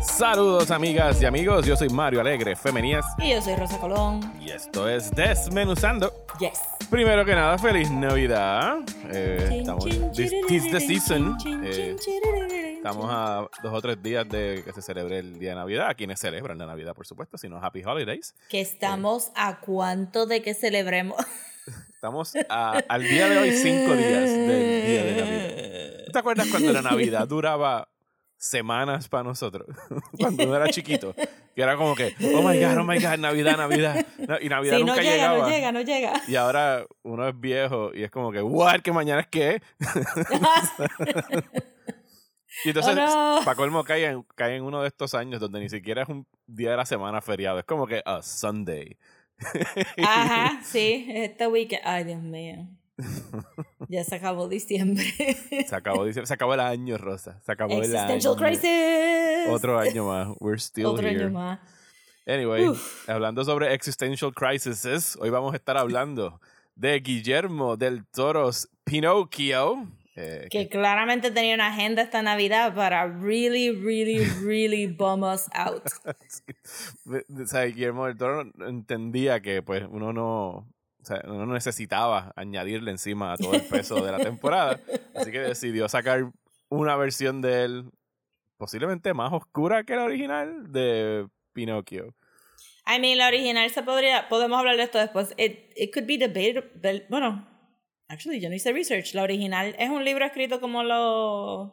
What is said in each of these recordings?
Saludos amigas y amigos, yo soy Mario Alegre Femenías Y yo soy Rosa Colón. y esto es Desmenuzando. Yes. Primero que nada, feliz Navidad. Eh, estamos, this, tis the season. Eh, estamos a dos o tres días de que se celebre el día de Navidad. A quienes celebran la Navidad, por supuesto, si no, Happy Holidays. Que estamos a cuánto de que celebremos. Estamos a- al día de hoy cinco días del día de Navidad. ¿Tú ¿Te acuerdas cuando la Navidad duraba semanas para nosotros? cuando uno era chiquito. Que era como que, oh my God, oh my God, Navidad, Navidad. Y Navidad Si nunca no llega, llegaba. no llega, no llega. Y ahora uno es viejo y es como que, what, que mañana es qué. Y entonces, Oh, no. para colmo, cae en, cae en uno de estos años donde ni siquiera es un día de la semana feriado. Es como que a Sunday. Ajá, sí, este weekend. Ay, Dios mío. Ya se acabó diciembre. Se acabó, dice- se acabó el año, Rosa. Se acabó el año. Existential crisis. Otro año más. We're still Otro here. año más. Anyway, Uf. hablando sobre existential crises, hoy vamos a estar hablando de Guillermo del Toro's Pinocchio. Eh, Que claramente tenía una agenda esta Navidad para really, really, really bum us out. o sea, Guillermo del Toro entendía que pues uno no, o sea, no necesitaba añadirle encima a todo el peso de la temporada, así que decidió sacar una versión de él posiblemente más oscura que la original de Pinocchio. I mean, la original se podría, podemos hablar de esto después. It, it could be debatable. Bueno, actually, yo no hice research. La original es un libro escrito como los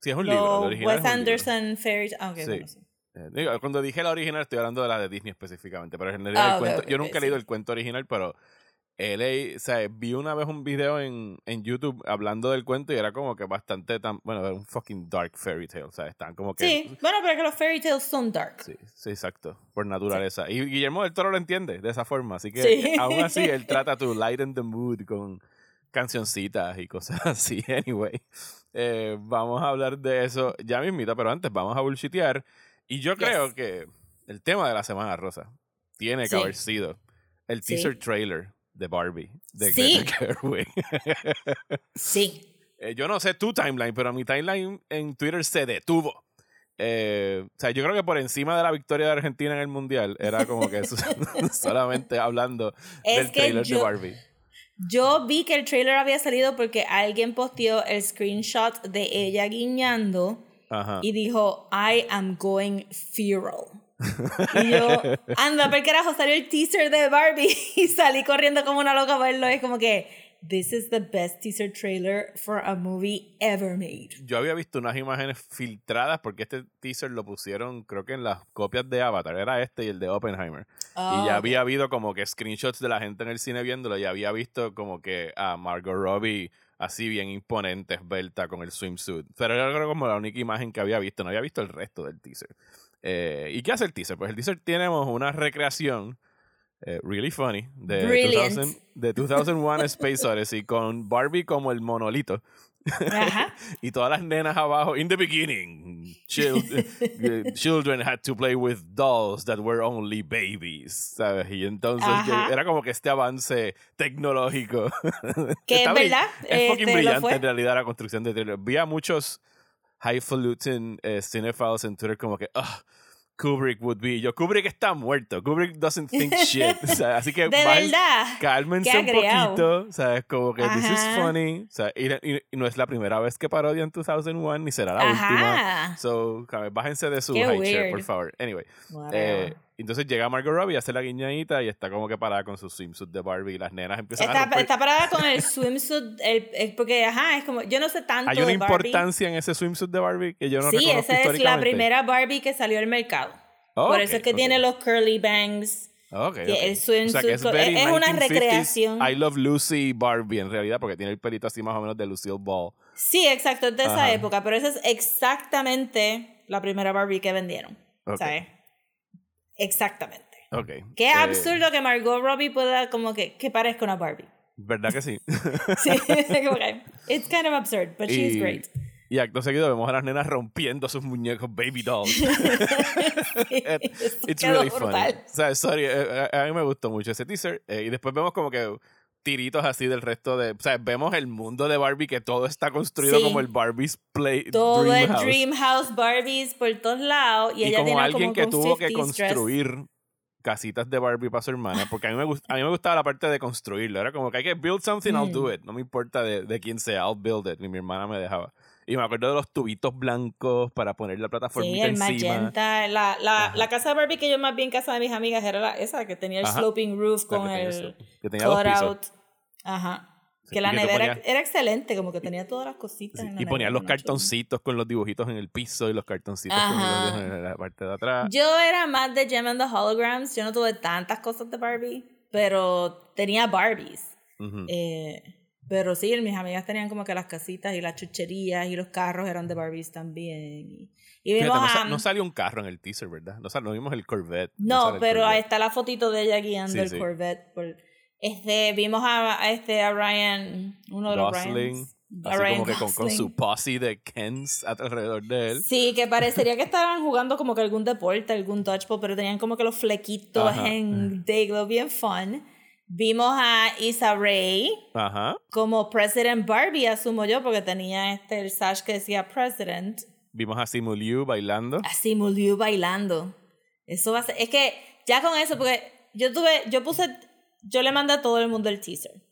Sí, es un libro, la original Wes. Anderson fairies. Ah, ok, Sí. bueno, sí. Eh, cuando dije la original estoy hablando de la de Disney específicamente, pero en realidad Ah, el cuento, ok, yo nunca he sí. leído el cuento original, pero leí- o sea, vi una vez un video en, en YouTube hablando del cuento y era como que bastante tan, bueno, era un fucking dark fairy tale, o sea, están como que Sí, bueno, pero es que los fairy tales son dark. Sí, sí, exacto, por naturaleza. Y Guillermo del Toro lo entiende de esa forma, así que Sí. aún así él trata to lighten the mood con cancioncitas y cosas así. Anyway, eh, vamos a hablar de eso ya mismito, pero antes vamos a bullshitear. Y yo Yes. creo que el tema de la semana, Rosa, tiene que Sí. haber sido el Sí. teaser trailer de Barbie, de Sí. Greta Gerwig. Sí. Eh, yo no sé tu timeline, pero mi timeline en Twitter se detuvo. Eh, o sea, yo creo que por encima de la victoria de Argentina en el Mundial, era como que eso- solamente hablando Es del trailer de yo- Barbie. Yo vi que el trailer había salido porque alguien posteó el screenshot de ella guiñando Ajá. y dijo, I am going feral. Y yo, anda, ¿por carajo salió el teaser de Barbie? Y salí corriendo como una loca a verlo. Es como que, this is the best teaser trailer for a movie ever made. Yo había visto unas imágenes filtradas porque este teaser lo pusieron, creo que en las copias de Avatar, era este y el de Oppenheimer. y ya ok. había habido como que screenshots de la gente en el cine viéndolo y había visto como que a Margot Robbie así bien imponente, esbelta con el swimsuit. Pero era creo como la única imagen que había visto, no había visto el resto del teaser. Eh, ¿Y qué hace el teaser? Pues el teaser tenemos una recreación eh, really funny de, Brilliant. 2000 de 2001 A Space Odyssey con Barbie como el monolito Ajá. y todas las nenas abajo. In the beginning, chil- eh, children had to play with dolls that were only babies, ¿sabes? Y entonces que- era como que este avance tecnológico. Que es verdad, Es fucking este, brillante en realidad la construcción de trailer. Vi a muchos highfalutin eh, cinephiles en Twitter como que, "Ugh, Kubrick would be. Yo, Kubrick está muerto. Kubrick doesn't think shit. O sea, así que De verdad. cálmense un poquito, ¿sabes? Como que this is Ajá. funny. O sea, y, y- y no es la primera vez que parodian 2001, ni será la última. Ajá. So, cabe- bájense de su Qué high chair, por favor. Anyway, eh, entonces llega Margot Robbie, hace la guiñadita y está como que parada con su swimsuit de Barbie y las nenas empiezan a Está, romper. está parada con el swimsuit, el, el- porque ajá, es como, yo no sé tanto Hay una de Barbie. importancia en ese swimsuit de Barbie que yo no sí, esa es la primera Barbie que salió al mercado. Oh, Por ok, eso es que ok. tiene los curly bangs. Ok, que ok. el swimsuit o sea, es, very es una 1950s recreación. I Love Lucy Barbie en realidad porque tiene el pelito así más o menos de Lucille Ball. Sí, exacto, es de esa Ajá. época, pero esa es exactamente la primera Barbie que vendieron. Ok. ¿Sabes? Exactamente. Ok. Qué Eh, absurdo que Margot Robbie pueda como que, que parezca una Barbie. ¿Verdad que sí? Sí, que, it's kind of absurd, but she's Y- great. Y acto seguido vemos a las nenas rompiendo sus muñecos baby dolls. Eso It's really funny. brutal. O sea, sorry, eh, a, a mí me gustó mucho ese teaser. eh, y después vemos como que tiritos así del resto de. O sea, vemos el mundo de Barbie que todo está construido Sí. como el Barbie's Play. Todo Dream el. Dream House Barbies por todos lados. Y, Y, ella como tiene alguien como que tuvo que 50s dress. construir casitas de Barbie para su hermana, porque a mí me, a mí me gustaba la parte de construirlo. Era como que hay que build something, I'll do Mm. it. No me importa de, de quién sea, I'll build it. Y mi hermana me dejaba. Y me acuerdo de los tubitos blancos para poner la plataforma Sí, el encima. magenta. La, la, la casa de Barbie que yo más bien casa de mis amigas era la, esa que tenía el Ajá. sloping roof con que el que tenía dos pisos. cutout. Ajá. Sí, Que la nevera ponías- era excelente, como que tenía todas las cositas. Sí, en la y ponían los cartoncitos con los dibujitos en el piso y los cartoncitos con los en la parte de atrás. Yo era más de Gem and the Holograms. Yo no tuve tantas cosas de Barbie, pero tenía Barbies. Ujú. Eh, pero sí, mis amigas tenían como que las casitas y las chucherías y los carros eran de Barbies también. Y, y Fíjate, vimos no, a... sa- no salió un carro en el teaser, ¿verdad? No, sal- no vimos el Corvette. No, el pero ahí Corvette. está la fotito de ella guiando Sí, el sí. Corvette. por- este, vimos a, a este, a Ryan, uno de los Gosling, Ryans. A Así Ryan como que con, con su posse de Kens alrededor de él. Sí, que parecería que estaban jugando como que algún deporte, algún dodgeball, pero tenían como que los flequitos Ajá. en Dayglow bien fun. Vimos a Issa Rae Ajá. como President Barbie, asumo yo, porque tenía este el sash que decía President. Vimos a Simu Liu bailando. Así Muliu bailando. Eso va a ser. Es que ya con eso, porque yo tuve, yo puse, yo le mandé a todo el mundo el teaser.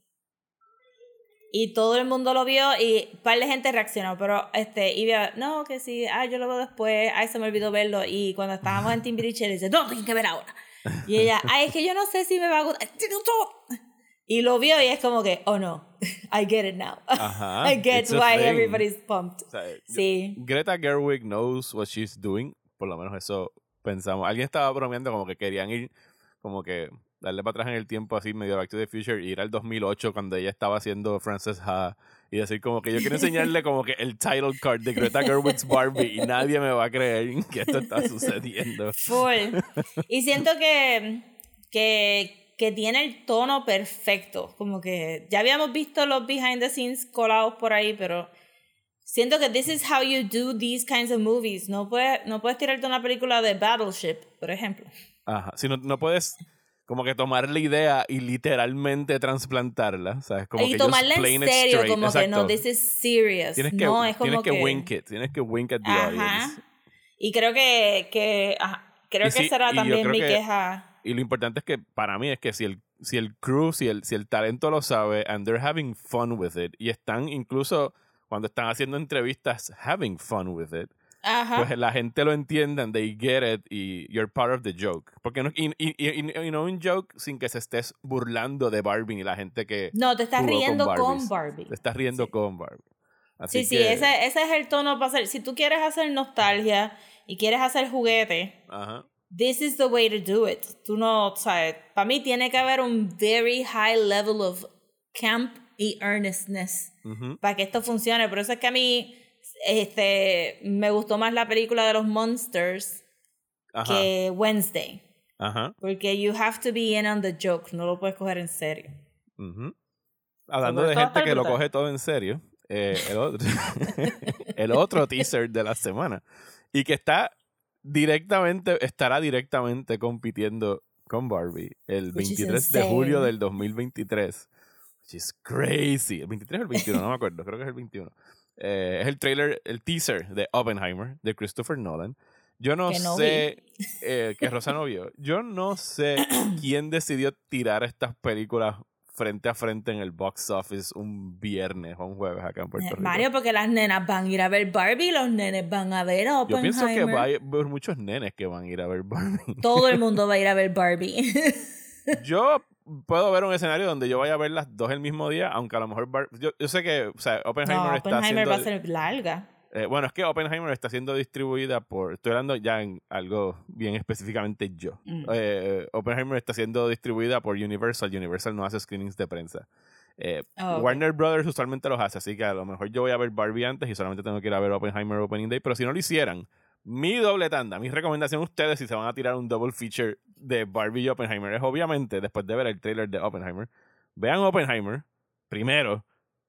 Y todo el mundo lo vio y un par de gente reaccionó, pero este, y vio, no, que sí, ah, yo lo veo después, ay, se me olvidó verlo. Y cuando estábamos en Timbiriche, le dice, no, tienes que ver ahora. Y ella, ay, es que yo no sé si me va a gustar. Y lo vio y es como que, oh no, I get it now. Ajá. I get why everybody's pumped. O sea, Sí. Greta Gerwig knows what she's doing. Por lo menos eso pensamos. Alguien estaba bromeando como que querían ir, como que darle para atrás en el tiempo, así medio Back to the Future, y ir al 2008 cuando ella estaba haciendo Frances Ha. Y decir como que yo quiero enseñarle como que el title card de Greta Gerwig's Barbie y nadie me va a creer que esto está sucediendo. Full. Y siento que, que, que tiene el tono perfecto. Como que ya habíamos visto los behind the scenes colados por ahí, pero siento que this is how you do these kinds of movies. No puedes, no puedes tirarte una película de Battleship, por ejemplo. Ajá. Si no, no puedes como que tomar la idea y literalmente transplantarla, ¿sabes? Como y que tomarla en serio, como que no, this is serious. Tienes que, no, es como tienes que, que, wink it, tienes que wink at the Ajá. audience. Y creo que, que ajá, creo Y que sí, será también mi que- queja. Y lo importante es que para mí es que si el, si el crew, si el, si el talento lo sabe, and they're having fun with it, y están incluso cuando están haciendo entrevistas having fun with it, Ajá. pues la gente lo entiende, and they get it, y you're part of the joke. Porque no, y, y, y- y no un joke sin que se estés burlando de Barbie y la gente que no, te estás con riendo con. Barbie. te estás riendo con Barbie. Así Sí, sí, ese, ese es el tono para hacer. Si tú quieres hacer nostalgia y quieres hacer juguete, Ajá. this is the way to do it. Tú no, sabes, para mí tiene que haber un very high level of camp y earnestness Ujú. para que esto funcione. Por eso es que a mí este, me gustó más la película de los Monsters Ajá. que Wednesday. Ajá. Porque you have to be in on the joke, no lo puedes coger en serio. Hablando de gente que lo coge todo en serio, eh, el, otro, el otro teaser de la semana y que está directamente, estará directamente compitiendo con Barbie el Which is 23 de julio del 2023. Which is crazy. ¿El 23 o el 21? No me acuerdo, creo que es el 21. Eh, es el trailer, el teaser de Oppenheimer de Christopher Nolan. Yo no, Que no sé, eh, que Rosa no vio. Yo no sé quién decidió tirar estas películas frente a frente en el box office un viernes o un jueves acá en Puerto Rico. Mario, porque las nenas van a ir a ver Barbie, los nenes van a ver Yo Oppenheimer. pienso que va a haber muchos nenes que van a ir a ver Barbie. Todo el mundo va a ir a ver Barbie. Yo puedo ver un escenario donde yo vaya a ver las dos el mismo día, aunque a lo mejor Bar- yo, yo sé que o sea, Oppenheimer no, está Oppenheimer va a ser larga. eh, bueno, es que Oppenheimer está siendo distribuida por estoy hablando ya en algo bien específicamente yo. Mm. Eh, Oppenheimer está siendo distribuida por Universal, Universal no hace screenings de prensa. Eh, Oh, ok. Warner Brothers usualmente los hace, así que a lo mejor yo voy a ver Barbie antes y solamente tengo que ir a ver Oppenheimer Opening Day, pero si no lo hicieran, mi doble tanda, mi recomendación a ustedes si se van a tirar un double feature de Barbie y Oppenheimer es obviamente, después de ver el trailer de Oppenheimer, vean Oppenheimer primero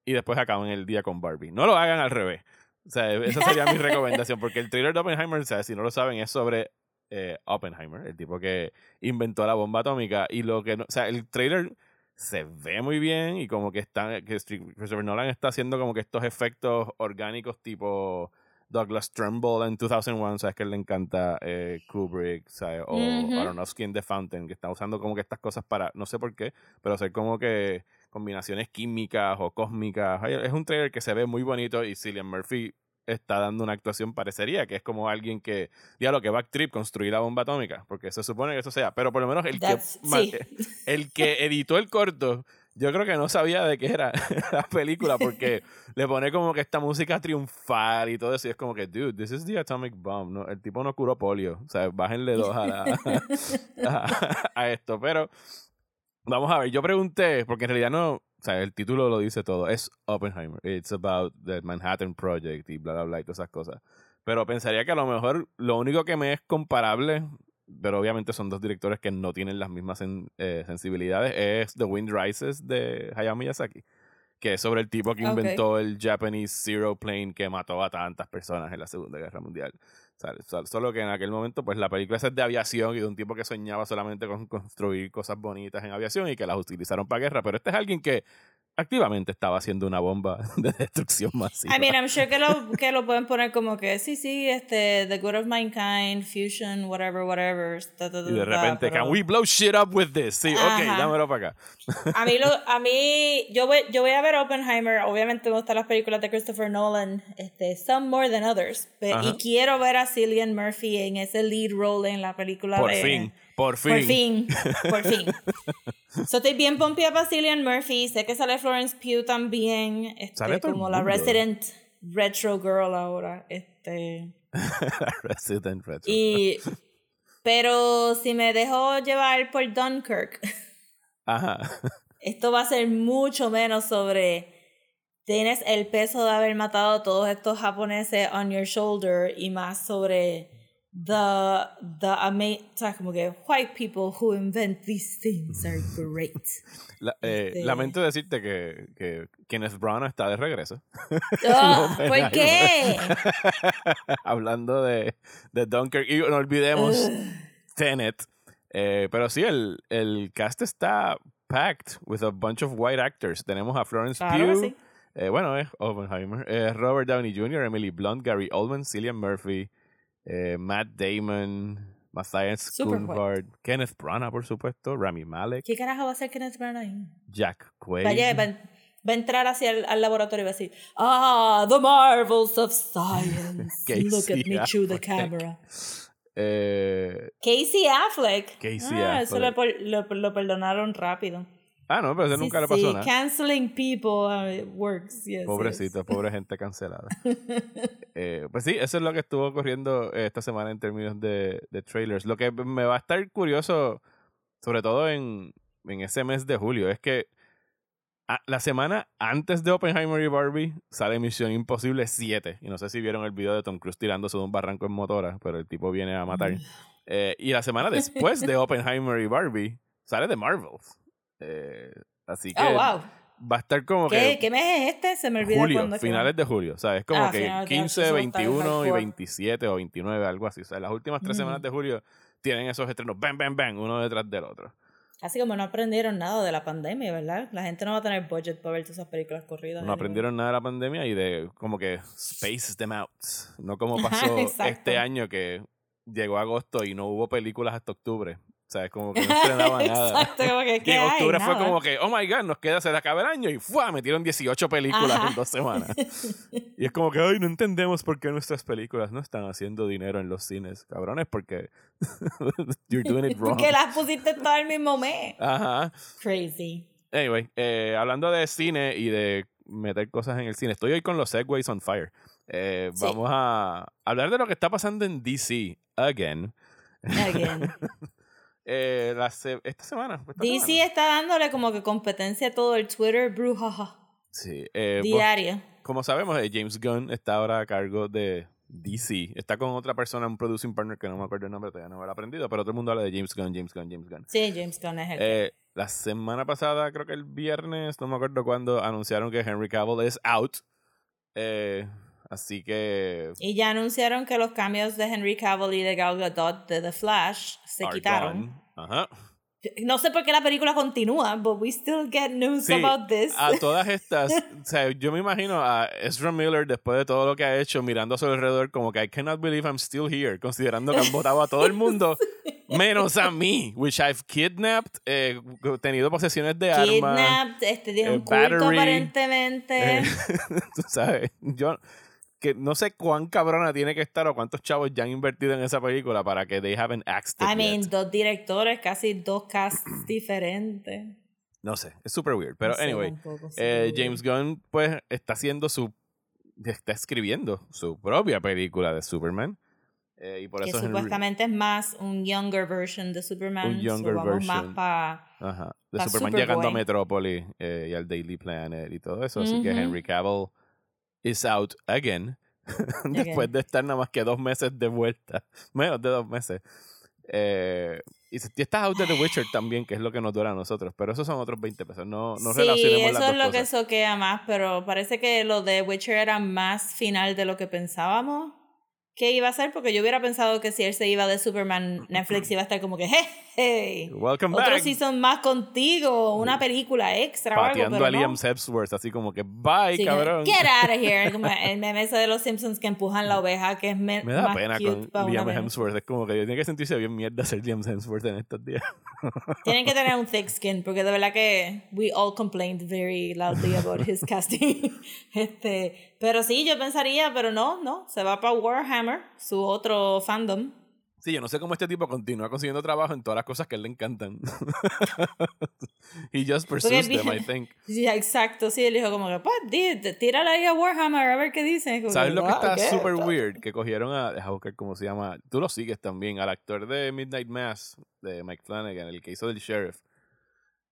y después acaban el día con Barbie. No lo hagan al revés. O sea, esa sería mi recomendación, porque el trailer de Oppenheimer, o sea, si no lo saben, es sobre eh, Oppenheimer, el tipo que inventó la bomba atómica, y lo que no, o sea, el trailer se ve muy bien y como que está que Christopher Nolan está haciendo como que estos efectos orgánicos tipo Douglas Trumbull en 2001, sabes que le encanta eh, Kubrick, ¿sabes? o Aronofsky en The Fountain, que está usando como que estas cosas para, no sé por qué, pero hacer como que combinaciones químicas o cósmicas. Es un trailer que se ve muy bonito y Cillian Murphy está dando una actuación parecería que es como alguien que ya lo que va a trip construir la bomba atómica porque se supone que eso sea pero por lo menos el que el que editó el corto yo creo que no sabía de qué era la película porque le pone como que esta música triunfar y todo eso y es como que dude this is the atomic bomb no el tipo no curó polio o sea bájenle dos a, a esto pero vamos a ver yo pregunté porque en realidad no o sea, el título lo dice todo. Es Oppenheimer. It's about the Manhattan Project y bla, bla, bla y todas esas cosas. Pero pensaría que a lo mejor lo único que me es comparable, pero obviamente son dos directores que no tienen las mismas eh, sensibilidades, es The Wind Rises de Hayao Miyazaki. Que es sobre el tipo que inventó el Japanese Zero Plane que mató a tantas personas en la Segunda Guerra Mundial. Solo que en aquel momento, pues la película es de aviación y de un tipo que soñaba solamente con construir cosas bonitas en aviación y que las utilizaron para guerra. Pero este es alguien que activamente estaba haciendo una bomba de destrucción masiva. I mean, I'm sure que lo, que lo pueden poner como que sí, sí, este, The Good of Mankind, Fusion, whatever, whatever. y de repente, can we blow shit up with this? Sí, ok, dámelo para acá. a mí, lo, a mí yo, voy, yo voy a ver Oppenheimer, obviamente me gustan las películas de Christopher Nolan, este, some more than others, y quiero ver a Cillian Murphy en ese lead role en la película Por de... fin. Por fin. Por fin. Por fin. so, estoy bien pompeada para Cillian Murphy. Sé que sale Florence Pugh también. Este, como la Resident Retro Girl ahora. Este. Resident Retro. Y, pero si me dejo llevar por Dunkirk. Ajá. Esto va a ser mucho menos sobre. Tienes el peso de haber matado a todos estos japoneses on your shoulder y más sobre the the o como que white people who invent these things are great. Eh, este lamento decirte que, que Kenneth Branagh está de regreso. Ah, ¿Por qué? Hablando de, de Dunkirk y no olvidemos Tenet. Eh, pero sí, el, el cast está packed with a bunch of white actors. Tenemos a Florence Pugh. Eh, bueno, es Oppenheimer. Robert Downey Jr., Emily Blunt, Gary Oldman, Cillian Murphy. Eh, Matt Damon, Matthias Schoonhardt, Kenneth Branagh, por supuesto, Rami Malek. ¿Qué carajo va a hacer Kenneth Branagh ahí? Jack Quaid. Vaya, va, a entrar hacia el al laboratorio y va a decir, ah, the marvels of science. Look at me through the camera. Eh, Casey Affleck. Casey ah, Affleck. Eso lo, lo perdonaron rápido. Ah, no, pero ese nunca le pasó nada. Canceling people uh, works, yes. Pobrecito, pobre gente cancelada. eh, pues sí, eso es lo que estuvo ocurriendo esta semana en términos de, de trailers. Lo que me va a estar curioso, sobre todo en, en ese mes de julio, es que la semana antes de Oppenheimer y Barbie sale Misión Imposible 7. Y no sé si vieron el video de Tom Cruise tirándose de un barranco en motora, pero el tipo viene a matar. Eh, y la semana después de Oppenheimer y Barbie sale The Marvels. Eh, así oh, que wow. va a estar como ¿Qué, que... ¿Qué mes es este? Se me olvidó julio, finales de julio. O sea, es como ah, que 15, 21 y 27 o 29, algo así. O sea, las últimas tres semanas de julio tienen esos estrenos, bang, bang, bang, uno detrás del otro. Así como no aprendieron nada de la pandemia, ¿verdad? La gente no va a tener budget para ver todas esas películas corridas. No aprendieron nada de la pandemia y de como que space them out. No como pasó este año que llegó agosto y no hubo películas hasta octubre. O sea, es como que no estrenaba nada. Exacto, como que, y en octubre fue como que, oh my god, nos queda, se le acaba el año y ¡fua! metieron 18 películas en dos semanas. y es como que, ay, no entendemos por qué nuestras películas no están haciendo dinero en los cines, cabrones, porque you're doing it wrong. porque las pusiste todo el mismo mes. Ajá. Crazy. Anyway, eh, hablando de cine y de meter cosas en el cine, estoy hoy con los Segways on Fire. Eh, Vamos a hablar de lo que está pasando en DC, again. Again. Eh, esta semana. DC está dándole como que competencia a todo el Twitter brujaja. Sí. Eh, Diario. como sabemos, eh, James Gunn está ahora a cargo de DC. Está con otra persona, un producing partner que no me acuerdo el nombre, todavía no me lo he aprendido, pero todo el mundo habla de James Gunn, James Gunn, James Gunn. Sí, James Gunn es el. La semana pasada, creo que el viernes, no me acuerdo cuándo, anunciaron que Henry Cavill es out. Eh, Así que. Y ya anunciaron que los cambios de Henry Cavill y de Gal Gadot de The Flash se quitaron. Ajá. no sé por qué la película continúa, but we still get news Sí, about this. A todas estas, o sea, yo me imagino a Ezra Miller después de todo lo que ha hecho, mirando a su alrededor, como que I cannot believe I'm still here, considerando que han votado a todo el mundo, menos a mí, which I've kidnapped, eh, tenido posesiones de armas. Kidnapped, este tiene eh, un culto battery, aparentemente. eh, tú sabes, yo que no sé cuán cabrona tiene que estar o cuántos chavos ya han invertido en esa película para que they haven't axed it I mean, yet. dos directores, casi dos casts diferentes. No sé, es super weird. Pero No sé, anyway, tampoco, eh, James Gunn pues está haciendo su está escribiendo su propia película de Superman eh, y por que eso supuestamente es más un younger version de Superman. Un so younger más version. pa- Ajá, de pa' Superman Superboy. llegando a Metrópolis eh, y al Daily Planet y todo eso así que. Henry Cavill is out again después de estar nada más que dos meses de vuelta menos de dos meses eh, y si- estás out de The Witcher también que es lo que nos duele a nosotros pero esos son otros 20 pesos no, no sí, relacionemos eso las es lo que cosas. soquea más, pero parece que lo de Witcher era más final de lo que pensábamos que iba a ser, porque yo hubiera pensado que si él se iba de Superman, Netflix iba a estar como que, hey, hey, welcome otro back season más contigo, una película extra o algo, pateando pero a no. Liam Hemsworth así como que bye Sí, cabrón Get out of here. Como el meme ese de los Simpsons que empujan la oveja, que es me- da más pena cute con Liam. Hemsworth es como que tiene que sentirse bien mierda ser Liam Hemsworth en estos días Tienen que tener un thick skin, porque de verdad que we all complained very loudly about his casting. este, pero sí, yo pensaría, pero no, no, se va para Warhammer, su otro fandom. Sí, yo no sé cómo este tipo continúa consiguiendo trabajo en todas las cosas que a él le encantan. He just pursues Porque them, I think. Sí, exacto, sí, él dijo como que, pues, tírala ahí a Warhammer a ver qué dice. Como ¿Sabes lo que "Ah, está super weird? Que cogieron a, deja buscar cómo se llama, tú lo sigues también, al actor de Midnight Mass, de Mike Flanagan, el que hizo del sheriff.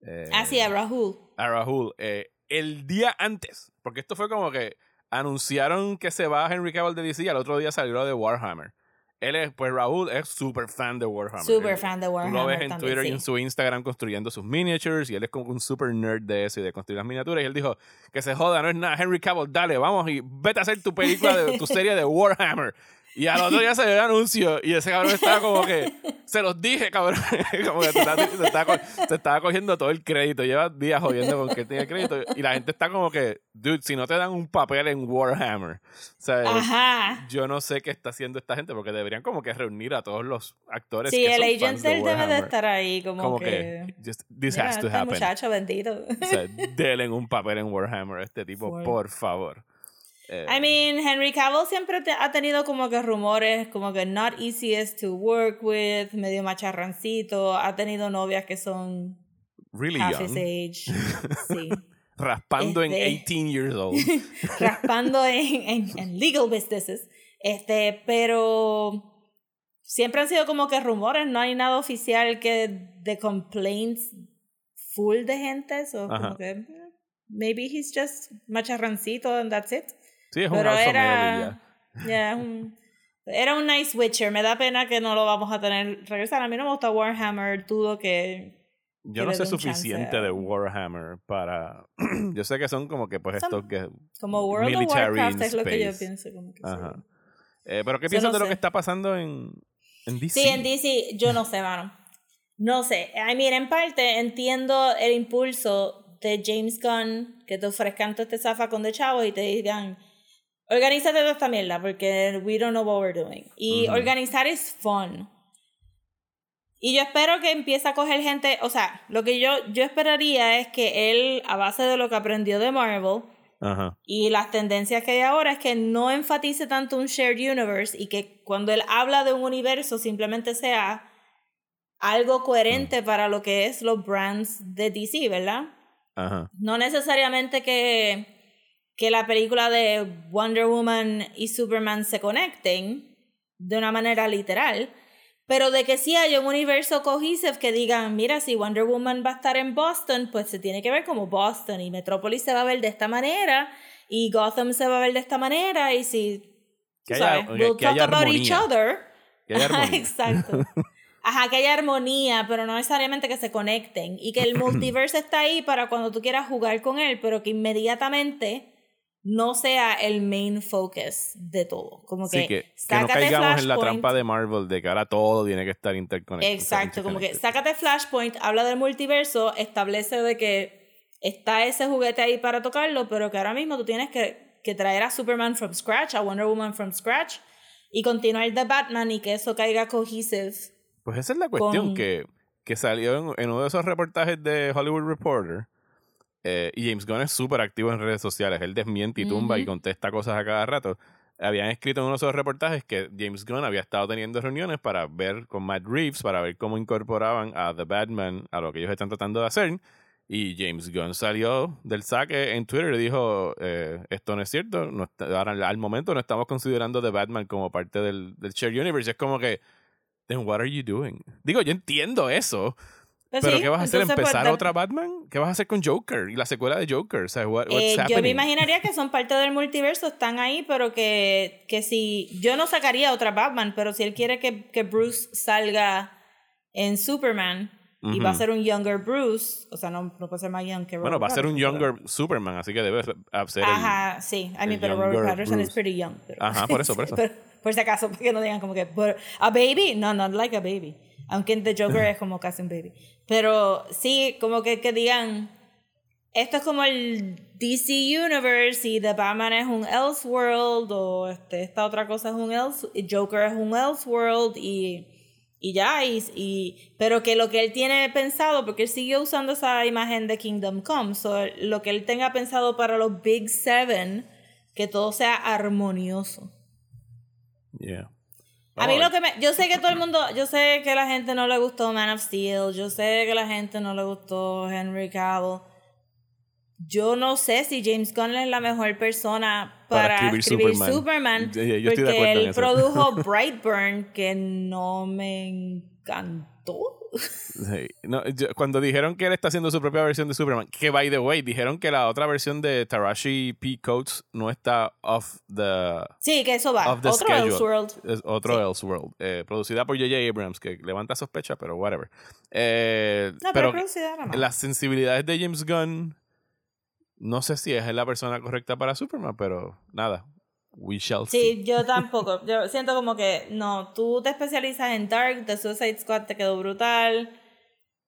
Eh, Ah, sí, a Rahul. a Rahul, eh, el día antes, porque esto fue como que anunciaron que se va Henry Cavill de DC y al otro día salió lo de Warhammer. Él es, pues Rahul es super fan de Warhammer. Super Él- fan de Tú Warhammer lo ves en también, Twitter y en su Instagram construyendo sus miniatures y él es como un super nerd de eso y de construir las miniaturas y él dijo que se joda, no es nada, Henry Cavill, dale, vamos y vete a hacer tu película, de, tu serie de Warhammer. Y al otro día salió el anuncio y ese cabrón estaba como que, se los dije, cabrón, como que se estaba, se estaba co- se estaba cogiendo todo el crédito, lleva días jodiendo con que tenía crédito y la gente está como que, dude, si no te dan un papel en Warhammer, o sea, Ajá. yo no sé qué está haciendo esta gente porque deberían como que reunir a todos los actores Sí, que el son agent fans de de él debe de estar ahí como, como que... que, just, this Mira, has to este happen. muchacho bendito. O sea, denle un papel en Warhammer a este tipo, por favor. Eh, I mean, Henry Cavill siempre te- ha tenido como que rumores, como que not easiest to work with, medio macharrancito, ha tenido novias que son really half his young. age, sí, Raspando en Este- 18 years old. raspando en, en, en legal businesses, este, pero siempre han sido como que rumores, no hay nada oficial que de complaints full de gente, so Ajá. como que eh, maybe he's just macharrancito and that's it. Sí, es un Pero of era, Melody ya. yeah, un- era un nice Witcher. Me da pena que no lo vamos a tener regresar. A mí no me gusta Warhammer. Dudo que. Yo no sé chance suficiente a- de Warhammer para... Yo sé que son como que pues estos que... Como World of Military Warcraft in es lo que yo pienso. Como que Ajá. sí. Eh, pero ¿qué piensas no de lo sé. que está pasando en, en DC? Sí, en DC, yo no sé, mano. No sé. I mean, en parte entiendo el impulso de James Gunn que te ofrezcan todo este zafacón de chavos y te digan, organízate toda esta mierda porque we don't know what we're doing. Y organizar es fun. Y yo espero que empiece a coger gente, o sea, lo que yo, yo esperaría es que él, a base de lo que aprendió de Marvel, y las tendencias que hay ahora es que no enfatice tanto un shared universe y que cuando él habla de un universo simplemente sea algo coherente para lo que es los brands de DC, ¿verdad? No necesariamente que, que la película de Wonder Woman y Superman se conecten de una manera literal, pero de que sí haya un universo cohesive que digan, mira, si Wonder Woman va a estar en Boston, pues se tiene que ver como Boston y Metropolis se va a ver de esta manera y Gotham se va a ver de esta manera y si, Que haya- sabes, que we'll talk haya about each other. Que haya armonía. Exacto. Ajá, que haya armonía, pero no necesariamente que se conecten. Y que el multiverse está ahí para cuando tú quieras jugar con él, pero que inmediatamente no sea el main focus de todo. Como que, sí, que, que no caigamos en la trampa de Marvel de que ahora todo tiene que estar interconectado. Exacto, como que sácate Flashpoint, habla del multiverso, establece de que está ese juguete ahí para tocarlo, pero que ahora mismo tú tienes que, que traer a Superman from scratch, a Wonder Woman from scratch y continuar de Batman y que eso caiga cohesive. Pues esa es la cuestión que, que salió en, en uno de esos reportajes de Hollywood Reporter eh, y James Gunn es súper activo en redes sociales. Él desmiente y tumba y contesta cosas a cada rato. Habían escrito en uno de esos reportajes que James Gunn había estado teniendo reuniones para ver con Matt Reeves, para ver cómo incorporaban a The Batman a lo que ellos están tratando de hacer. Y James Gunn salió del saque en Twitter y dijo, eh, esto no es cierto, no ahora al momento no estamos considerando The Batman como parte del, del Shared Universe. Es como que, then what are you doing? Digo, yo entiendo eso, pues ¿Pero qué vas a hacer? Pues, ¿Empezar otra Batman? ¿Qué vas a hacer con Joker y la secuela de Joker? O sea, eh, yo me imaginaría que son parte del multiverso, están ahí, pero que, que si. Yo no sacaría otra Batman, pero si él quiere que, que Bruce salga en Superman y va a ser un younger Bruce, o sea, no, no puede ser más young que Bueno, va a ser un younger Superman, así que debe ser. Ajá, sí. I mean, pero Robert Patterson es pretty young. Ajá, por eso, por eso. por si acaso, para que no digan como que. ¿A baby? No, not like a baby. Aunque en The Joker es como casi un baby. Pero sí, como que, que digan, esto es como el DC Universe y The Batman es un Elseworld o este, esta otra cosa es un Else, Joker es un Elseworld y, y ya, y, y, pero que lo que él tiene pensado, porque él siguió usando esa imagen de Kingdom Come, lo que él tenga pensado para los Big Seven, que todo sea armonioso. Yeah. A mí lo que me, yo sé que todo el mundo, yo sé que la gente no le gustó Man of Steel, yo sé que la gente no le gustó Henry Cavill. Yo no sé si James Gunn es la mejor persona para, escribir, Superman, porque él produjo Brightburn que no me encantó. No, cuando dijeron que él está haciendo su propia versión de Superman, que by the way, dijeron que la otra versión de Tarashi P. Coates no está off the. Sí, que eso va. Otro Elseworld. Es otro Elseworld. Eh, producida por J.J. Abrams, que levanta sospecha, pero whatever. Eh, no, pero, pero las sensibilidades de James Gunn, no sé si es la persona correcta para Superman, pero nada. We shall sí, yo tampoco. Yo siento como que no, tú te especializas en Dark, The Suicide Squad te quedó brutal.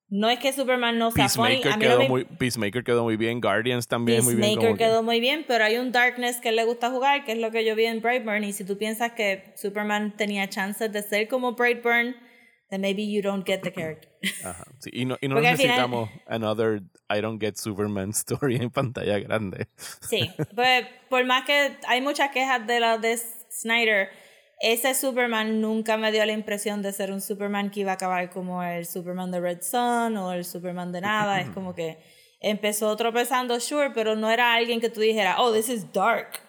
No es que Superman no sea funny. quedó muy, Peacemaker quedó muy bien, Guardians también muy bien. Peacemaker quedó muy bien, pero hay un darkness que le gusta jugar, que es lo que yo vi en Brightburn. Y si tú piensas que Superman tenía chances de ser como Brightburn, then maybe you don't get the character. Ajá. Sí, y no, y no necesitamos another I don't get Superman story en pantalla grande. Sí, pues por más que hay muchas quejas de la de Snyder, ese Superman nunca me dio la impresión de ser un Superman que iba a acabar como el Superman de Red Sun o el Superman de nada. es como que empezó tropezando, sure, pero no era alguien que tú dijeras, oh, this is dark.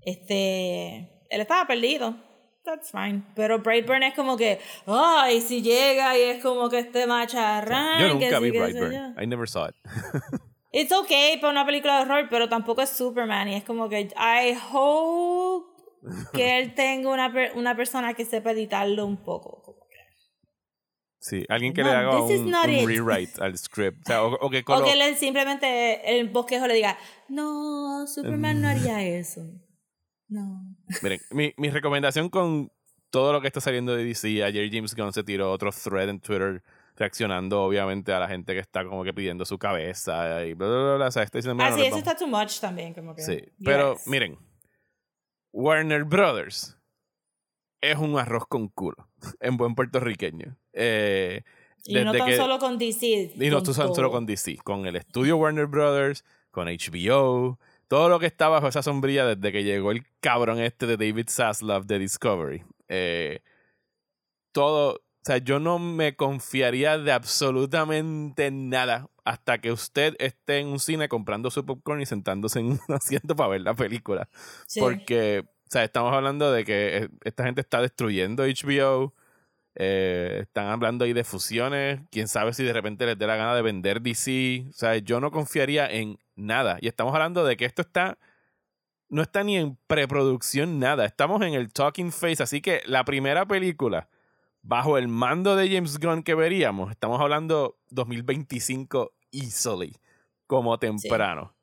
Este, él estaba perdido that's fine. Pero Brightburn es como que, ay, si llega y es como que este macharrán. Yo nunca vi Brightburn. I never saw it. It's okay para una película de horror, pero tampoco es Superman. Y es como que, I hope que él tenga una, una persona que sepa editarlo un poco. Sí, alguien que le haga un, rewrite al script. O, que, o que simplemente el bosquejo le diga, no, Superman no haría eso. No. Miren, mi, mi recomendación con todo lo que está saliendo de DC, ayer James Gunn se tiró otro thread en Twitter reaccionando obviamente a la gente que está como que pidiendo su cabeza y bla bla bla, o sea, está diciendo, ah sí eso está too much también como que. Sí pero miren Warner Brothers es un arroz con culo en buen puertorriqueño. Eh, y no tan solo con DC y no tan solo con DC con el estudio Warner Brothers con HBO todo lo que está bajo esa sombrilla desde que llegó el cabrón este de David Zaslav de Discovery. Eh, todo, o sea, yo no me confiaría de absolutamente nada hasta que usted esté en un cine comprando su popcorn y sentándose en un asiento para ver la película. Porque, o sea, estamos hablando de que eh, esta gente está destruyendo HBO. Eh, están hablando ahí de fusiones. Quién sabe si de repente les dé la gana de vender DC. O sea, yo no confiaría en nada. Y estamos hablando de que esto está. No está ni en preproducción, nada. Estamos en el talking phase. Así que la primera película, bajo el mando de James Gunn que veríamos, estamos hablando 2025 easily, como temprano.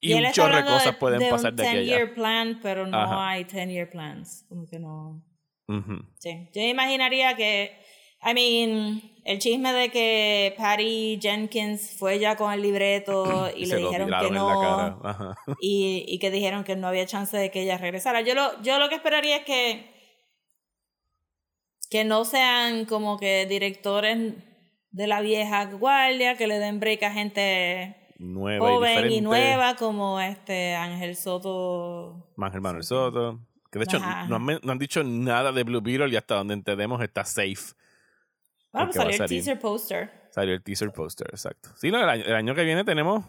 Y, él un chorro de cosas pueden de pasar un de aquí a 10-year allá. plan, pero no Ajá. hay 10-year plans. Como que no. Ujú. Sí. Yo imaginaría que. I mean, el chisme de que Patty Jenkins fue ya con el libreto y, Y le dijeron que no. y, y que dijeron que no había chance de que ella regresara. Yo lo, yo lo que esperaría es que, que no sean como que directores de la vieja guardia, que le den break a gente Nueva joven y, nueva como este Ángel Soto. Ángel Manuel Soto. Que de hecho no han, no han dicho nada de Blue Beetle y hasta donde entendemos está safe. Bueno, Porque pues va a salió el salir. teaser poster. Salió el teaser poster, exacto. Sí, no, el, año, el año que viene tenemos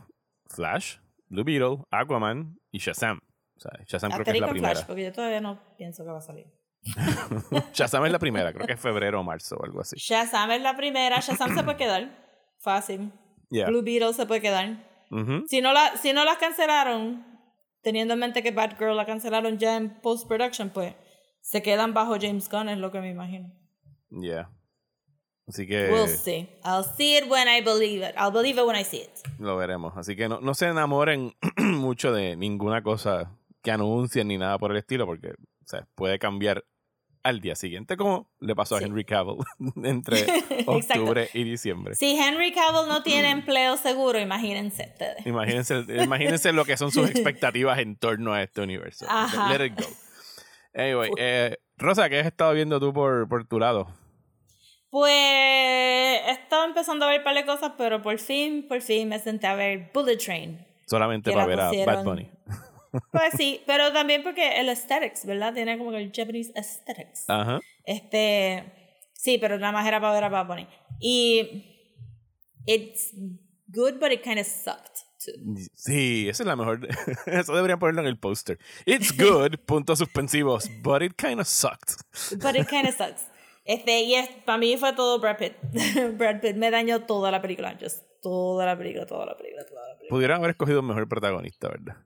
Flash, Blue Beetle, Aquaman y Shazam. O sea, Shazam creo que es la primera. Flash, porque yo todavía no pienso que va a salir. Shazam es la primera, creo que es febrero o marzo o algo así. Shazam es la primera. Shazam se puede quedar. Fácil. Yeah. Blue Beetle se puede quedar. Ujú. Si no, la, si no las cancelaron, teniendo en mente que Batgirl la cancelaron ya en post-production, pues se quedan bajo James Gunn, es lo que me imagino. Yeah. Así que We'll see. I'll see it when I believe it. I'll believe it when I see it. lo veremos. Así que no, no se enamoren mucho de ninguna cosa que anuncien ni nada por el estilo, porque o sea, puede cambiar al día siguiente, como le pasó a. Henry Cavill entre octubre y diciembre. Si Henry Cavill no tiene empleo seguro, imagínense ustedes. Imagínense, imagínense lo que son sus expectativas en torno a este universo. Ajá. Let it go. Anyway, eh, Rosa, ¿qué has estado viendo tú por, por tu lado? Pues he estado empezando a ver un par de cosas, pero por fin, por fin me senté a ver Bullet Train. Solamente para ver a Bad Bunny. Pues sí, pero también porque el aesthetics, ¿verdad? Tiene como que el Japanese aesthetics. Ajá. Este, sí, pero nada más era para ver a Bad Bunny. Y it's good, but it kind of sucked. too. Sí, esa es la mejor. Eso deberían ponerlo en el póster. It's good, puntos suspensivos, but it kind of sucked. But it kind of sucks. Este, y es, para mí fue todo Brad Pitt. Brad Pitt me dañó toda la película. Just toda la película, toda la película, toda la película. Pudieran haber escogido un mejor protagonista, ¿verdad?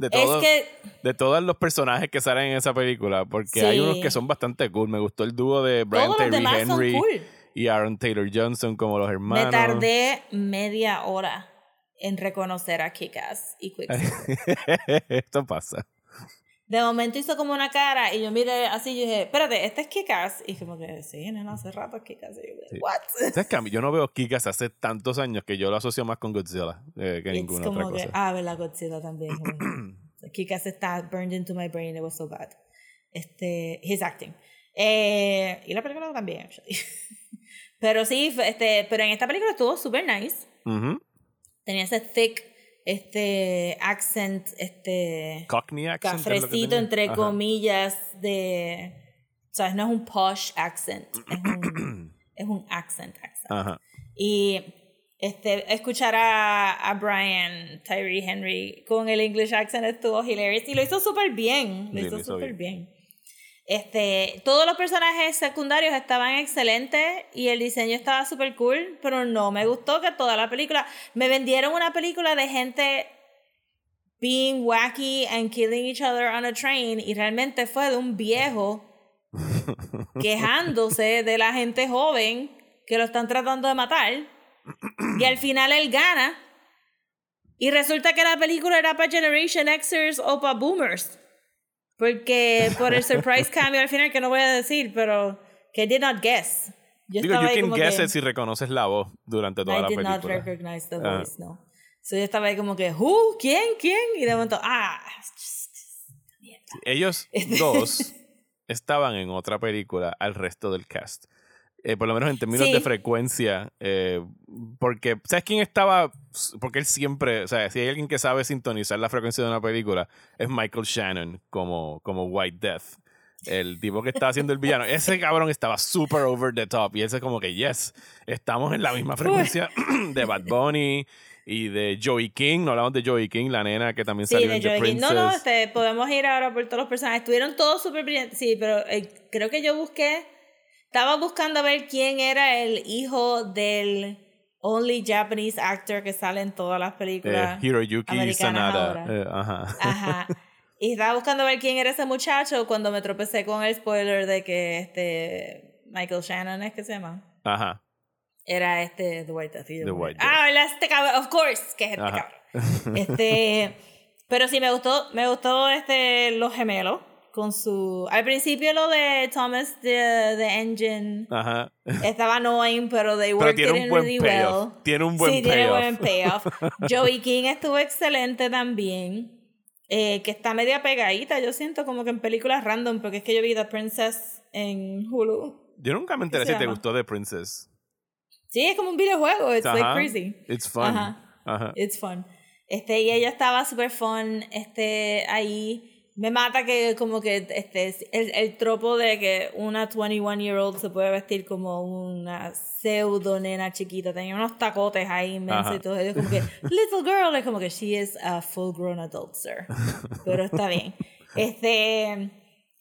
De Es todos, que, de todos los personajes que salen en esa película, porque hay unos que son bastante cool. Me gustó el dúo de Brian Terry Henry cool. y Aaron Taylor Johnson como los hermanos. Me tardé media hora en reconocer a Kick-Ass y Quicksilver. Esto pasa. De momento hizo como una cara y yo miré así y dije, espérate, este es Kick-Ass. Y como que, sí, nena, hace rato es Kick-Ass. Y yo, Sí. what? ¿Sabes que a mí- Yo no veo Kikas hace tantos años que yo lo asocio más con Godzilla eh, que It's ninguna como otra que, cosa. ah, verdad, Godzilla también. Kick-Ass está burned into my brain, it was so bad. Este, his acting. Eh, y la película también, actually. pero sí, este, pero en esta película estuvo super nice. Tenía ese thick, este, accent, este, Cockney accent. cafrecito, entre Ajá. comillas, de, o sea, no es un posh accent, es un, es un accent, accent. Ajá. Y este, escuchar a, a Brian Tyree Henry con el English accent estuvo hilarious y lo hizo súper bien. Lo hizo súper bien. bien. Este, todos los personajes secundarios estaban excelentes y el diseño estaba súper cool, pero no me gustó que toda la película. Me vendieron una película de gente being wacky and killing each other on a train y realmente fue de un viejo quejándose de la gente joven que lo están tratando de matar. Y al final él gana. Y resulta que la película era para Generation Xers o para Boomers. Porque por el surprise cambio al final, que no voy a decir, pero que did not guess. Yo Digo, you ahí can como guess que, it si reconoces la voz durante toda I la did not película. recognize the Ah. voice, no. So yo estaba ahí como que, ¿who? ¿Quién? ¿Quién? Y de momento, ah, Ellos Este dos estaban en otra película al resto del cast. Eh, por lo menos en términos Sí. de frecuencia. eh, porque, ¿sabes quién estaba? Porque él siempre, o sea, si hay alguien que sabe sintonizar la frecuencia de una película, es Michael Shannon como, como White Death. El tipo que estaba haciendo el villano. Ese cabrón estaba super over the top. Y ese como que, yes, estamos en la misma frecuencia de Bad Bunny y de Joey King. No hablamos de Joey King, la nena que también Sí, salió de en The Joey King. Princess. No, no, este, podemos ir ahora por todos los personajes. Estuvieron todos súper brillantes. Sí, pero eh, creo que yo busqué. Estaba buscando a ver quién era el hijo del only Japanese actor que sale en todas las Eh, películas. Hiroyuki americanas Sanada. Eh, ajá. Ajá. Y estaba buscando a ver quién era ese muchacho cuando me tropecé con el spoiler de que este Michael Shannon es que se llama. Ajá. Era este The White Death. y yo The White Ah, ¿verdad? Este cabrón. Of course, que es este Ajá. cabrón. Este, pero sí me gustó, me gustó este los gemelos con su al principio lo de Thomas the, the Engine Ajá. estaba annoying, pero they Pero worked tiene it un in buen really payoff. well. Tiene un buen sí, tiene payoff. buen payoff. Joey King estuvo excelente también. eh, que está media pegadita, yo siento como que en películas random, porque es que yo vi The Princess en Hulu. Yo nunca me enteré ¿Qué se si te gustó The Princess. Sí, es como un videojuego, it's like crazy. It's fun. Ajá. Ajá. It's fun. Este, y ella estaba super fun, este, ahí. Me mata que como que este, el, el tropo de que una 21 year old se puede vestir como una pseudo nena chiquita. Tenía unos tacotes ahí inmensos y todo. Es como que, little girl, es como que she is a full grown adult, sir. Pero está bien. Este,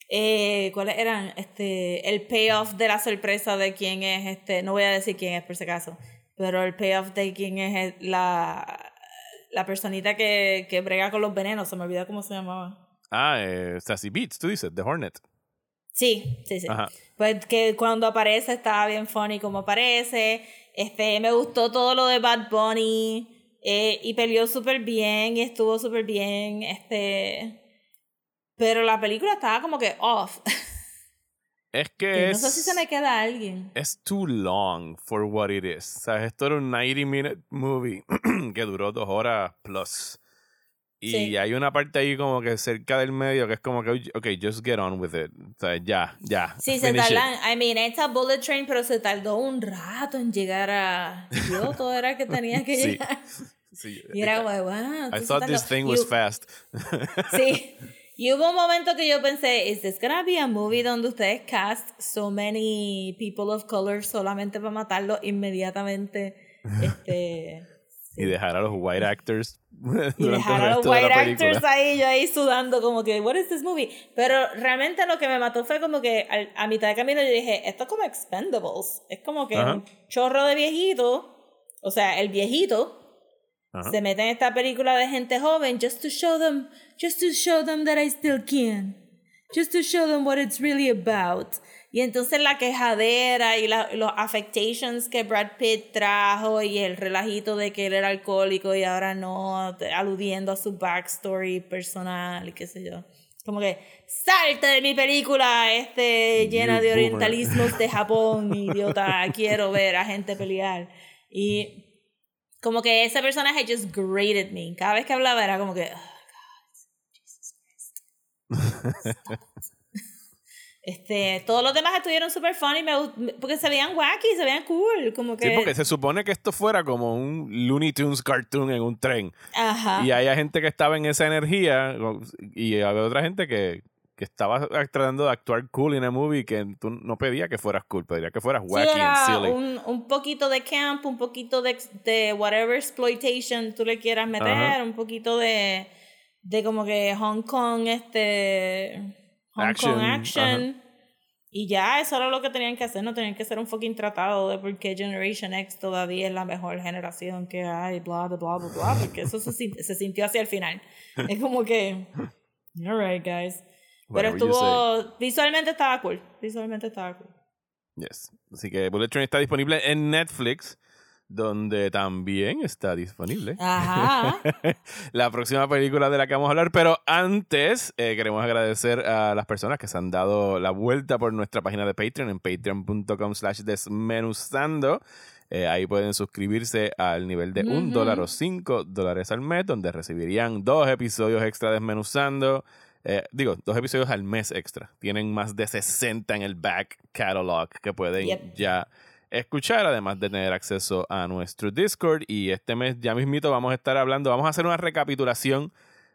eh, ¿cuáles eran? Este, el payoff de la sorpresa de quién es, este, no voy a decir quién es por si acaso, pero el payoff de quién es el- la, la personita que, que brega con los venenos, se me olvidó cómo se llamaba. Ah, eh, Sassy Beats, tú dices, The Hornet. Sí, sí, sí. Ajá. Pues que cuando aparece estaba bien funny como aparece. Este, me gustó todo lo de Bad Bunny. eh, y peleó súper bien y estuvo súper bien. Este. Pero la película estaba como que off. Es que Que es... no sé si se me queda alguien. es too long for what it is. ¿Sabes? Esto era un 90 minute movie que duró dos horas plus. Y Sí. hay una parte ahí como que cerca del medio que es como que, ok, just get on with it. O sea, ya, ya. Sí, se it. tardan. I mean, it's a bullet train, pero se tardó un rato en llegar a. Yo, todo era que tenía que Sí. llegar. Sí. Y era como, wow. I thought tardó". this thing was hu- fast. Sí. Y hubo un momento que yo pensé, ¿is this gonna be a movie donde ustedes cast so many people of color solamente para matarlo inmediatamente? Este. Y dejar a los white actors Y dejar a los de white actors ahí, yo ahí sudando, como que, ¿what is this movie? Pero realmente lo que me mató fue como que al- a mitad de camino yo dije, esto es como Expendables. Es como que Ajá. un chorro de viejito, o sea, el viejito Ajá. se mete en esta película de gente joven just to show them, just to show them that I still can. Just to show them what it's really about. Y entonces la quejadera y la- los affectations que Brad Pitt trajo y el relajito de que él era alcohólico y ahora no, aludiendo a su backstory personal y qué sé yo. Como que, salte de mi película este, llena You de boomer. orientalismos de Japón, idiota. Quiero ver a gente pelear. Y como que ese personaje just grated me. Cada vez que hablaba era como que, oh, God, Jesus Christ. Stop it. Este, todos los demás estuvieron super funny me porque se veían wacky, se veían cool, como que Sí, porque se supone que esto fuera como un Looney Tunes cartoon en un tren. ajá. Y hay gente que estaba en esa energía y había otra gente que, que estaba tratando de actuar cool en el movie que tú no pedía que fueras cool, pedía que fueras Sí, wacky era and silly. un, un poquito de camp, un poquito de, de whatever exploitation tú le quieras meter, Ajá. un poquito de, de como que Hong Kong, este. Hong Action, Kong action. Y ya, eso era lo que tenían que hacer, no tenían que hacer un fucking tratado de por qué Generation X todavía es la mejor generación que hay, bla, bla, bla, bla, bla, porque eso se, se sintió hacia el final. Es como que, alright, guys. Pero estuvo, visualmente estaba cool, visualmente estaba cool. Yes. Así que Bullet Train está disponible en Netflix, donde también está disponible Ajá. la próxima película de la que vamos a hablar. Pero antes, eh, queremos agradecer a las personas que se han dado la vuelta por nuestra página de Patreon en patreon.com slash desmenuzando. Eh, ahí pueden suscribirse al nivel de un dólar o cinco dólares al mes, donde recibirían dos episodios extra desmenuzando. Eh, digo, dos episodios al mes extra. Tienen más de 60 en el back catalog que pueden Yep. ya escuchar, además de tener acceso a nuestro Discord. Y este mes ya mismito vamos a estar hablando, vamos a hacer una recapitulación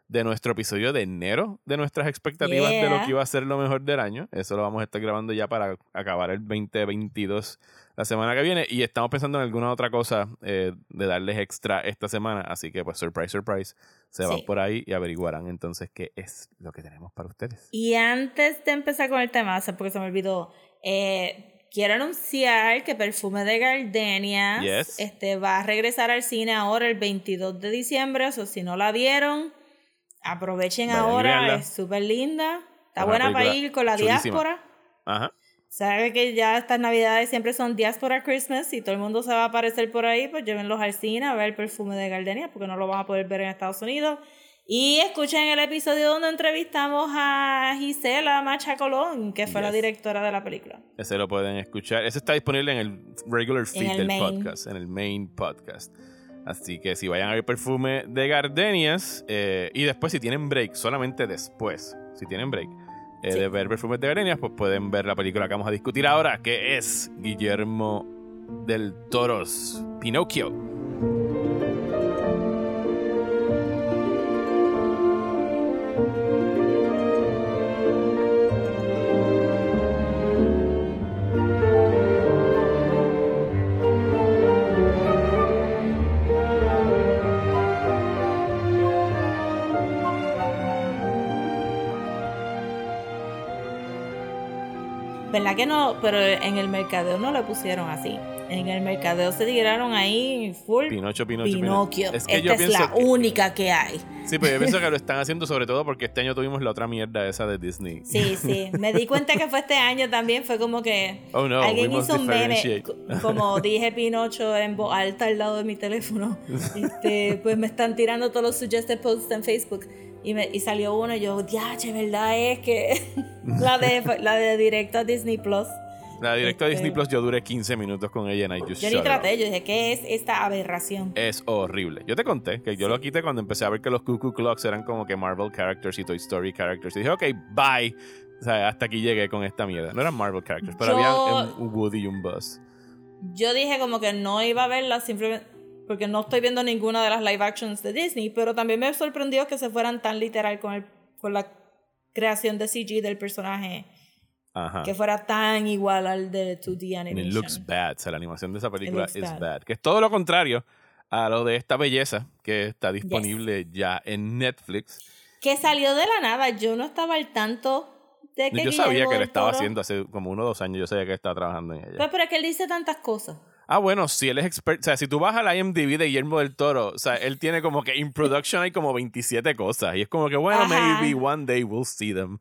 de nuestro episodio de enero, de nuestras expectativas de lo Yeah. que iba a ser lo mejor del año. Eso lo vamos a estar grabando ya para acabar el 2022 la semana que viene. Y estamos pensando en alguna otra cosa eh, de darles extra esta semana. Así que, pues, surprise, surprise. Se van Sí. por ahí y averiguarán entonces qué es lo que tenemos para ustedes. Y antes de empezar con el tema, o sea, porque se me olvidó, eh, quiero anunciar que Perfume de Gardenia Yes. este, va a regresar al cine ahora el 22 de diciembre. O sea, si no la vieron, aprovechen Vayan ahora, es súper linda. Está buena para ir con la chulísima. diáspora. Ajá. Sabe que ya estas navidades siempre son Diaspora Christmas y todo el mundo se va a aparecer por ahí, pues llévenlos al cine a ver el perfume de Gardenia porque no lo van a poder ver en Estados Unidos. Y escuchen el episodio donde entrevistamos a Gisela Macha Colón, que fue la directora de la película. Ese lo pueden escuchar. Ese está disponible en el regular feed el del main. podcast, en el main podcast. Así que si vayan a ver perfume de Gardenias eh, y después si tienen break, solamente después, si tienen break eh, Sí. de ver perfumes de Gardenias, pues pueden ver la película que vamos a discutir ahora, que es Guillermo del Toro's Pinocchio. ¿Verdad que no? Pero en el mercadeo no lo pusieron así. En el mercadeo se tiraron ahí full Pinocho, Pinocho, Pinocchio. Es que Esta yo es pienso la que- única que hay. Sí, pero yo pienso que lo están haciendo sobre todo porque este año tuvimos la otra mierda esa de Disney. Sí, sí. Me di cuenta que fue este año también. Fue como que Oh, no, alguien hizo un meme. Como dije Pinocho en voz alta al lado de mi teléfono. Este, pues me están tirando todos los suggested posts en Facebook. Y, me, y salió uno y yo, diache, ¿verdad? Es que la de, la de directo a Disney Plus. La de Este- Disney Plus yo duré 15 minutos con ella en I Just Yo ni traté, yo dije, ¿qué es esta aberración? Es horrible. Yo te conté que yo lo quité cuando empecé a ver que los Cuckoo Clocks eran como que Marvel characters y Toy Story characters. Y dije, ok, bye. O sea, hasta aquí llegué con esta mierda. No eran Marvel characters, pero Yo- había un Woody y un Buzz. Yo dije como que no iba a verla simplemente porque no estoy viendo ninguna de las live actions de Disney, pero también me sorprendió que se fueran tan literal con, el, con la creación de CG del personaje, Ajá. que fuera tan igual al de 2D And animation. it looks bad. O sea, la animación de esa película es bad. bad. Que es todo lo contrario a lo de esta belleza que está disponible ya en Netflix. Que salió de la nada, yo no estaba al tanto de que Yo sabía que lo del estaba haciendo hace como uno o dos años. Yo sabía que estaba trabajando en ella. Pues, pero es que él dice tantas cosas. Ah, bueno, si él es experto. O sea, si tú vas al IMDb de Guillermo del Toro, o sea, él tiene como que in production hay como 27 cosas. Y es como que, bueno, Ajá. maybe one day we'll see them.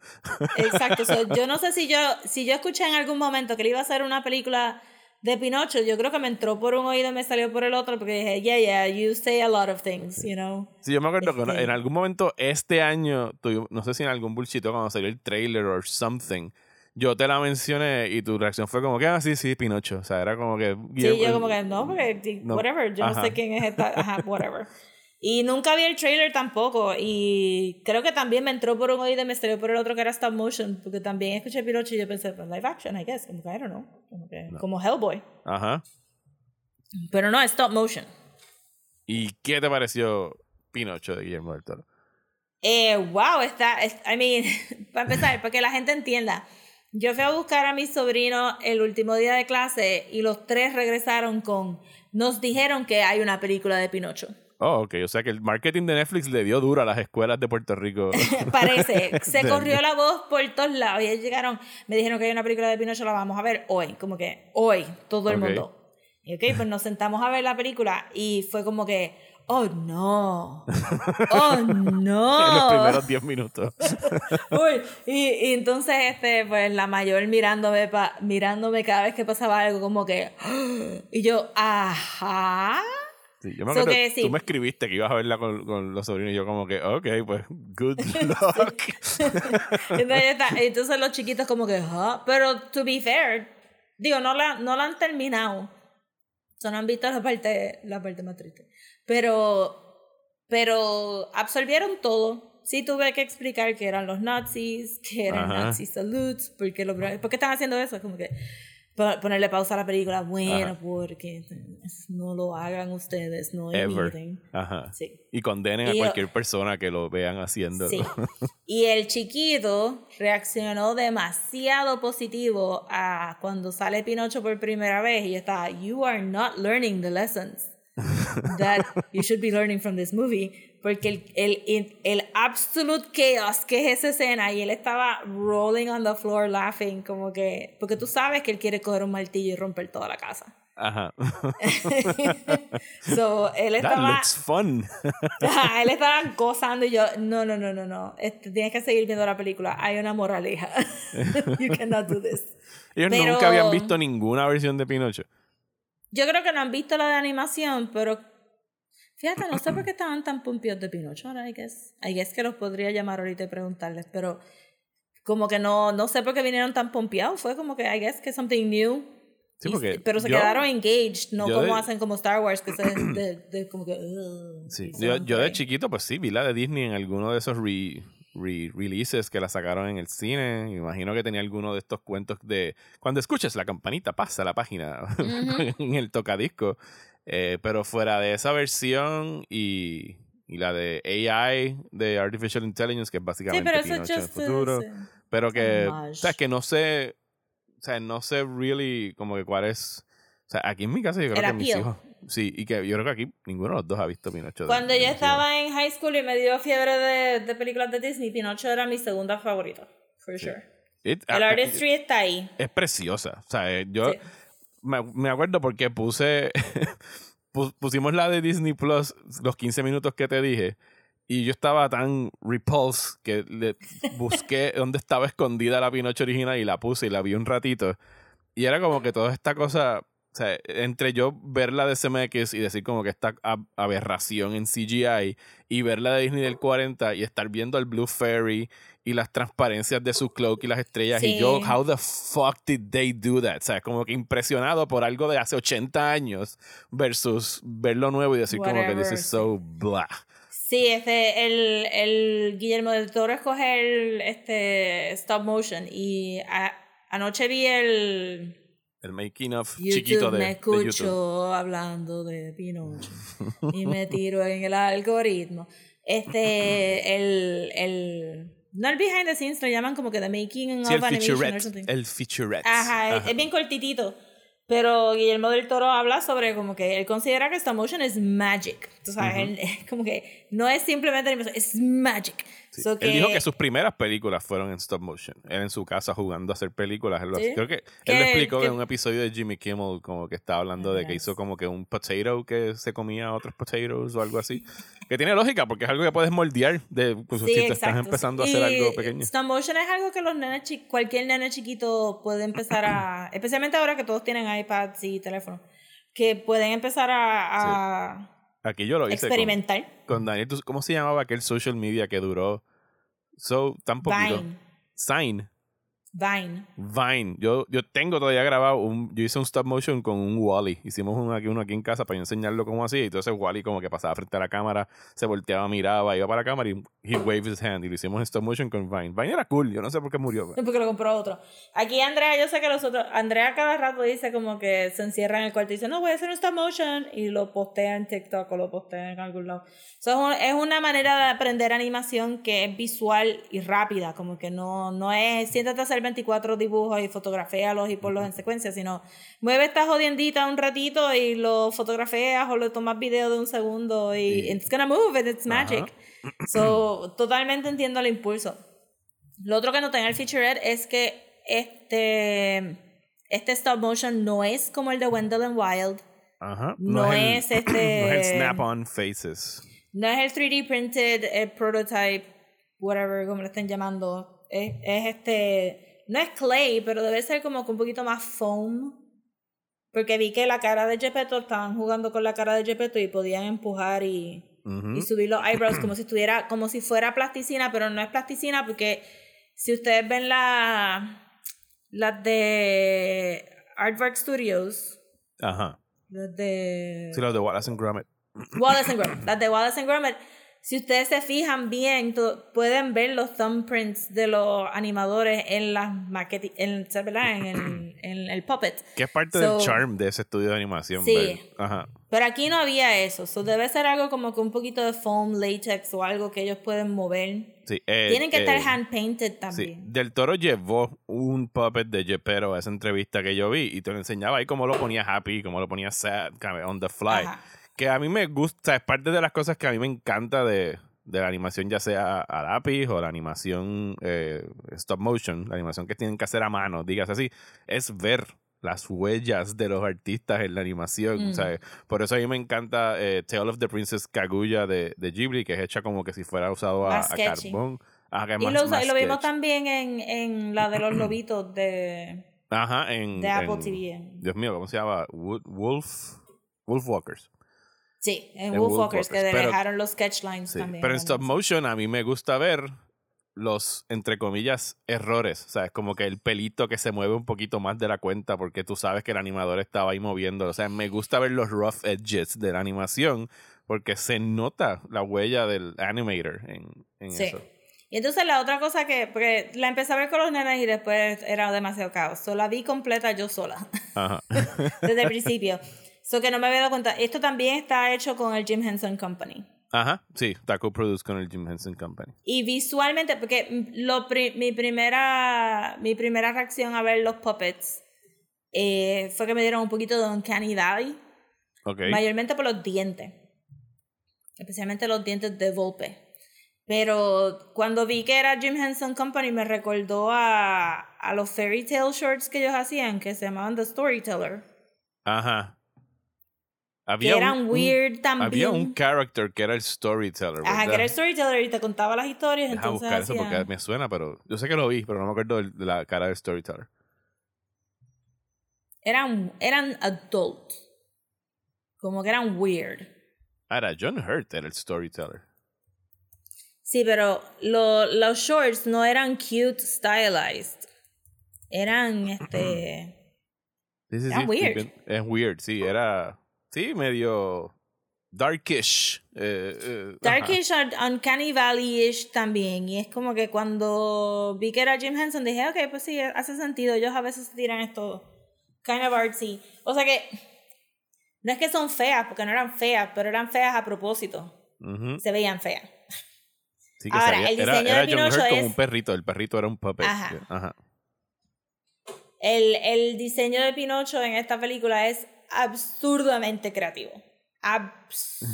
Exacto. so, yo no sé si yo, si yo escuché en algún momento que él iba a hacer una película de Pinocho, yo creo que me entró por un oído y me salió por el otro porque dije, yeah, yeah, you say a lot of things, you know. Sí, yo me acuerdo que Este- en algún momento este año, no sé si en algún bullshit cuando salió el trailer or something, yo te la mencioné y tu reacción fue como que, ah, sí, sí, Pinocho. O sea, era como que... Sí, yo como que no, porque No, whatever, yo ajá. no sé quién es esta, ajá, whatever. Y nunca vi el trailer tampoco. Y creo que también me entró por un oído y me salió por el otro que era stop motion. Porque también escuché Pinocho y yo pensé, pues live action, I guess. Como que, I don't know. Como, que, como Hellboy. Ajá. Pero no, es stop motion. ¿Y qué te pareció Pinocho de Guillermo del Toro? Eh, wow, está, es- I mean, para empezar, para que la gente entienda. Yo fui a buscar a mi sobrino el último día de clase y los tres regresaron con, nos dijeron que hay una película de Pinocho. Oh, ok. O sea que el marketing de Netflix le dio duro a las escuelas de Puerto Rico. Parece, se corrió la voz por todos lados y ellos llegaron, me dijeron que hay una película de Pinocho, la vamos a ver hoy, como que hoy, todo el Ok. mundo. Y ok, pues nos sentamos a ver la película y fue como que, oh no, oh no. en los primeros 10 minutos. Uy, y, y entonces, este, pues la mayor mirándome, pa- mirándome cada vez que pasaba algo, como que, y yo, ajá. Sí, yo me So acuerdo, que sí. tú me escribiste que ibas a verla con, con los sobrinos y yo como que, ok, pues, good luck. Entonces, entonces los chiquitos como que, "Ah", pero to be fair, digo, no la, no la han terminado. So, no han visto la parte, la parte más triste. Pero, pero absorbieron todo. Sí tuve que explicar que eran los nazis, que eran Ajá. nazi salutes, porque lo, ¿por qué están haciendo eso? Como que po- ponerle pausa a la película, bueno, Ajá. porque no lo hagan ustedes, no Ever. Ajá. Sí. Y condenen a Y yo- cualquier persona que lo vean haciendo. Sí. Y el chiquito reaccionó demasiado positivo a cuando sale Pinocho por primera vez y está, you are not learning the lessons that you should be learning from this movie. porque el, el, el, absolute chaos que es esa escena y él estaba rolling on the floor laughing, como que, porque tú sabes que él quiere coger un martillo y romper toda la casa. Ajá. so, él estaba. That looks fun. él estaba gozando y yo, no, no, no, no, no. Este, tienes que seguir viendo la película. Hay una moraleja. you cannot do this. Ellos nunca habían visto ninguna versión de Pinocho. Yo creo que no han visto la de animación, pero fíjate, no sé por qué estaban tan pumpios de Pinocho ahora, I guess. I guess que los podría llamar ahorita y preguntarles, pero como que no, no sé por qué vinieron tan pompeados. Fue como que, I guess que something new. Sí, porque pero se quedaron engaged, no como hacen como Star Wars, que se de, de, como que... sí, yo, yo, de chiquito, pues sí, vi la de Disney en alguno de esos re, re releases que la sacaron en el cine. Me imagino que tenía alguno de estos cuentos de cuando escuches la campanita, pasa la página en el tocadisco. Eh, pero fuera de esa versión y, y, la de AI, de Artificial Intelligence, que es básicamente sí, pero en el futuro. Pero que, o sea, que no sé o sea, no sé really como que cuál es. O sea, aquí en mi casa yo creo que mis hijos. Sí, y que yo creo que aquí ninguno de los dos ha visto Pinocho. Cuando yo estaba en high school y me dio fiebre de, de películas de Disney, Pinocho era mi segunda favorita, for sure. El ah, artistry está ahí. Es preciosa. O sea, eh, yo me, me acuerdo porque puse. pusimos la de Disney Plus, los 15 minutos que te dije. Y yo estaba tan repulsed que le busqué dónde estaba escondida la Pinocho original y la puse y la vi un ratito. Y era como que toda esta cosa, o sea, entre yo verla de CMX y decir como que esta aberración en CGI y verla de Disney del 40 y estar viendo el Blue Fairy y las transparencias de su cloak y las estrellas y yo, how the fuck did they do that? O sea, como que impresionado por algo de hace 80 años versus verlo nuevo y decir como que this is so blah. Sí, este, el, el Guillermo del Toro escoge el este, stop motion y anoche vi el... El making of chiquito de, me escucho hablando de Pinocho y me tiro en el algoritmo. Este, el, el, no el behind the scenes, lo llaman como que the making of el animation featurette, El featurette. Ajá, Es, es bien cortitito. Pero Guillermo del Toro habla sobre como que él considera que stop motion es magic. Tú sabes, como que no es simplemente animación, es magic. él dijo que sus primeras películas fueron en stop motion. Él en su casa jugando a hacer películas. Creo que él lo explicó en un episodio de Jimmy Kimmel, como que estaba hablando de que hizo como que un potato que se comía a otros potatoes o algo así. Que tiene lógica, porque es algo que puedes moldear de, pues, si te estás empezando a hacer algo pequeño. Stop motion es algo que los nenes cualquier nene chiquito puede empezar a. especialmente ahora que todos tienen iPads y teléfonos. Que pueden empezar a. Aquí yo lo hice. Experimentar. Con, Daniel, ¿cómo se llamaba aquel social media que duró so tan poquito? Vine. Sign. Vine. Vine. Yo, yo tengo todavía grabado un. Yo hice un stop motion con un Wally. Hicimos uno aquí, uno aquí en casa para yo enseñarlo cómo hacía. Y entonces Wally como que pasaba frente a la cámara, se volteaba, miraba, iba para la cámara y he waved his hand. Y lo hicimos en stop motion con Vine. Vine era cool. Yo no sé por qué murió. Pero. Porque lo compró otro. Aquí Andrea, yo sé que los otros. Andrea cada rato dice como que se encierra en el cuarto y dice, no, voy a hacer un stop motion. Y lo postea en TikTok o lo postea en algún lado. So, es una manera de aprender animación que es visual y rápida. Como que no, no es siéntate a hacer 24 dibujos y fotografíalos y ponlos en secuencia, sino mueve esta jodiendita un ratito y lo fotografías o lo tomas video de un segundo y it's gonna move and it's magic. So, totalmente entiendo el impulso. Lo otro que noté en el featurette es que este, este stop motion no es como el de Wendell and Wild. No, es, este. No es el snap-on faces. No es el 3D printed el prototype, whatever, como lo estén llamando. Es, es este no es clay, pero debe ser como un poquito más foam. Porque vi que la cara de Gepetto estaban jugando con la cara de Gepetto y podían empujar y, y subir los eyebrows como si estuviera, como si fuera plasticina, pero no es plasticina porque si ustedes ven la las de Artwork Studios. Ajá. Las de. Sí, las de Wallace and Gromit. Wallace and Gromit. Las de Wallace and Gromit si ustedes se fijan bien, pueden ver los thumbprints de los animadores en las maquetas, en, en, en, el puppet. Que es parte del charm de ese estudio de animación. Sí. Ajá. Pero aquí no había eso. So debe ser algo como que un poquito de foam, latex o algo que ellos pueden mover. Sí, eh, Tienen que estar eh, hand painted también. Sí. Del Toro llevó un puppet de Jepero a esa entrevista que yo vi y te lo enseñaba ahí cómo lo ponía happy, cómo lo ponía sad, on the fly. Que a mí me gusta, es parte de las cosas que a mí me encanta de, de la animación, ya sea a lápiz o la animación eh, stop motion, la animación que tienen que hacer a mano, digas así, es ver las huellas de los artistas en la animación. Mm. ¿sabes? Por eso a mí me encanta eh, Tale of the Princess Kaguya de, de Ghibli, que es hecha como que si fuera usado a, a carbón. Es Y más- lo, más y lo vimos también en, en la de los lobitos de, Ajá, en, de Apple en- TV. Dios mío, ¿cómo se llama? Wo- Wolf, Wolf Walkers. Sí, en en Wolfwalkers, que pero- dejaron los sketch lines Sí, también. Pero en stop motion a mí me gusta ver los, entre comillas, errores. O sea, es como que el pelito que se mueve un poquito más de la cuenta porque tú sabes que el animador estaba ahí moviendo. O sea, me gusta ver los rough edges de la animación porque se nota la huella del animator en, en Sí. eso. Y entonces la otra cosa que, porque la empecé a ver con los nenes y después era demasiado caos. So, la vi completa yo sola, Ajá. desde el principio. So que no me había dado cuenta. Esto también está hecho con el Jim Henson Company. Ajá, sí, está co-produced con el Jim Henson Company. Y visualmente, porque lo pri- mi, primera, mi primera reacción a ver los puppets eh, fue que me dieron un poquito de Uncanny Valley, Ok. mayormente por los dientes, especialmente los dientes de Volpe. Pero cuando vi que era Jim Henson Company me recordó a, a los fairy tale shorts que ellos hacían, que se llamaban The Storyteller, Ajá. Que Había eran un, weird también. había un character que era el storyteller. Ajá, que era el Storyteller y te contaba las historias. Deja entonces buscar eso porque me suena, pero yo sé que lo vi, pero no me acuerdo de la cara del storyteller. eran, eran adult. Como que eran weird. Ah, era John Hurt, era el storyteller. Sí, pero lo- los shorts no eran cute stylized. Eran este. Sí, weird. Es weird, sí, era. Sí, medio. Darkish. eh, eh. Darkish un- Uncanny Valley-ish también. Y es como que cuando vi que era Jim Henson dije, ok, pues sí, hace sentido. Ellos a veces tiran esto kind of artsy. O sea que no es que son feas, porque no eran feas, pero eran feas a propósito. Se veían feas. Sí, que Ahora, sabía- el era, diseño era de John Hurt Pinocho como es- un perrito. El perrito era un puppet. Ajá. Ajá. El, el diseño de Pinocho en esta película es absurdamente creativo. Absurdamente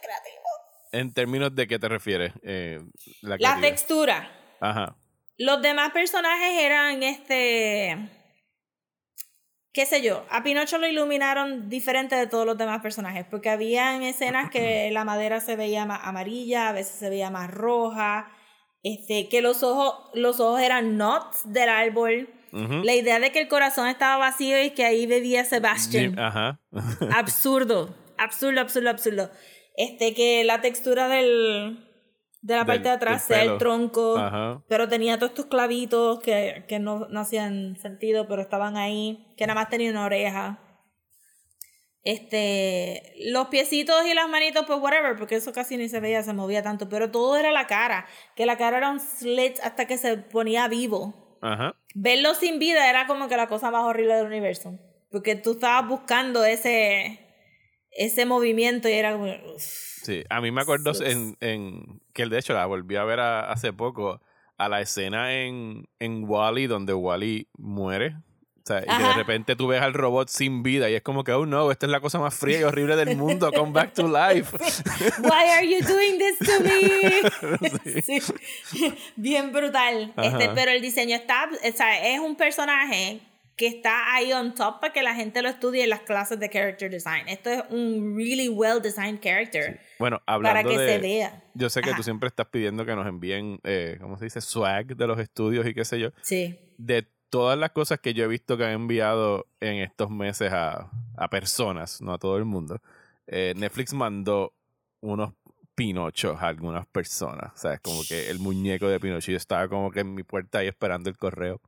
creativo. En términos de qué te refieres. Eh, la textura. Ajá. Los demás personajes eran este. qué sé yo. A Pinocho lo iluminaron diferente de todos los demás personajes. Porque habían escenas que la madera se veía más amarilla, a veces se veía más roja. Este, que los ojos, los ojos eran nuts del árbol. La idea de que el corazón estaba vacío y que ahí bebía Sebastian. Ajá. absurdo, absurdo, absurdo, absurdo. Este, que la textura del, de la Del- parte de atrás sea el tronco, Ajá. pero tenía todos estos clavitos que, que no, no hacían sentido, pero estaban ahí, que nada más tenía una oreja. Este, los piecitos y las manitos, pues whatever, porque eso casi ni se veía, se movía tanto, pero todo era la cara, que la cara era un slit hasta que se ponía vivo Ajá. verlo sin vida era como que la cosa más horrible del universo. Porque tú estabas buscando ese, ese movimiento y era como. uf. Sí, a mí me acuerdo en, en que de hecho la volví a ver a- hace poco a la escena en, en Wally donde Wally muere. O sea, y de repente tú ves al robot sin vida y es como que, oh no, esta es la cosa más fría y horrible del mundo, come back to life. Why are you doing this to me? Sí. Bien brutal. Este, pero el diseño está, o sea, es un personaje que está ahí on top para que la gente lo estudie en las clases de character design. Esto es un really well designed character Bueno, para hablando que de... se vea. Yo sé que Ajá. tú siempre estás pidiendo que nos envíen, eh, ¿cómo se dice? Swag de los estudios y qué sé yo. Sí. de todas las cosas que yo he visto que han enviado en estos meses a, a personas, no a todo el mundo, eh, Netflix mandó unos pinochos a algunas personas. O sea, es como que el muñeco de Pinocho. Yo estaba como que en mi puerta ahí esperando el correo.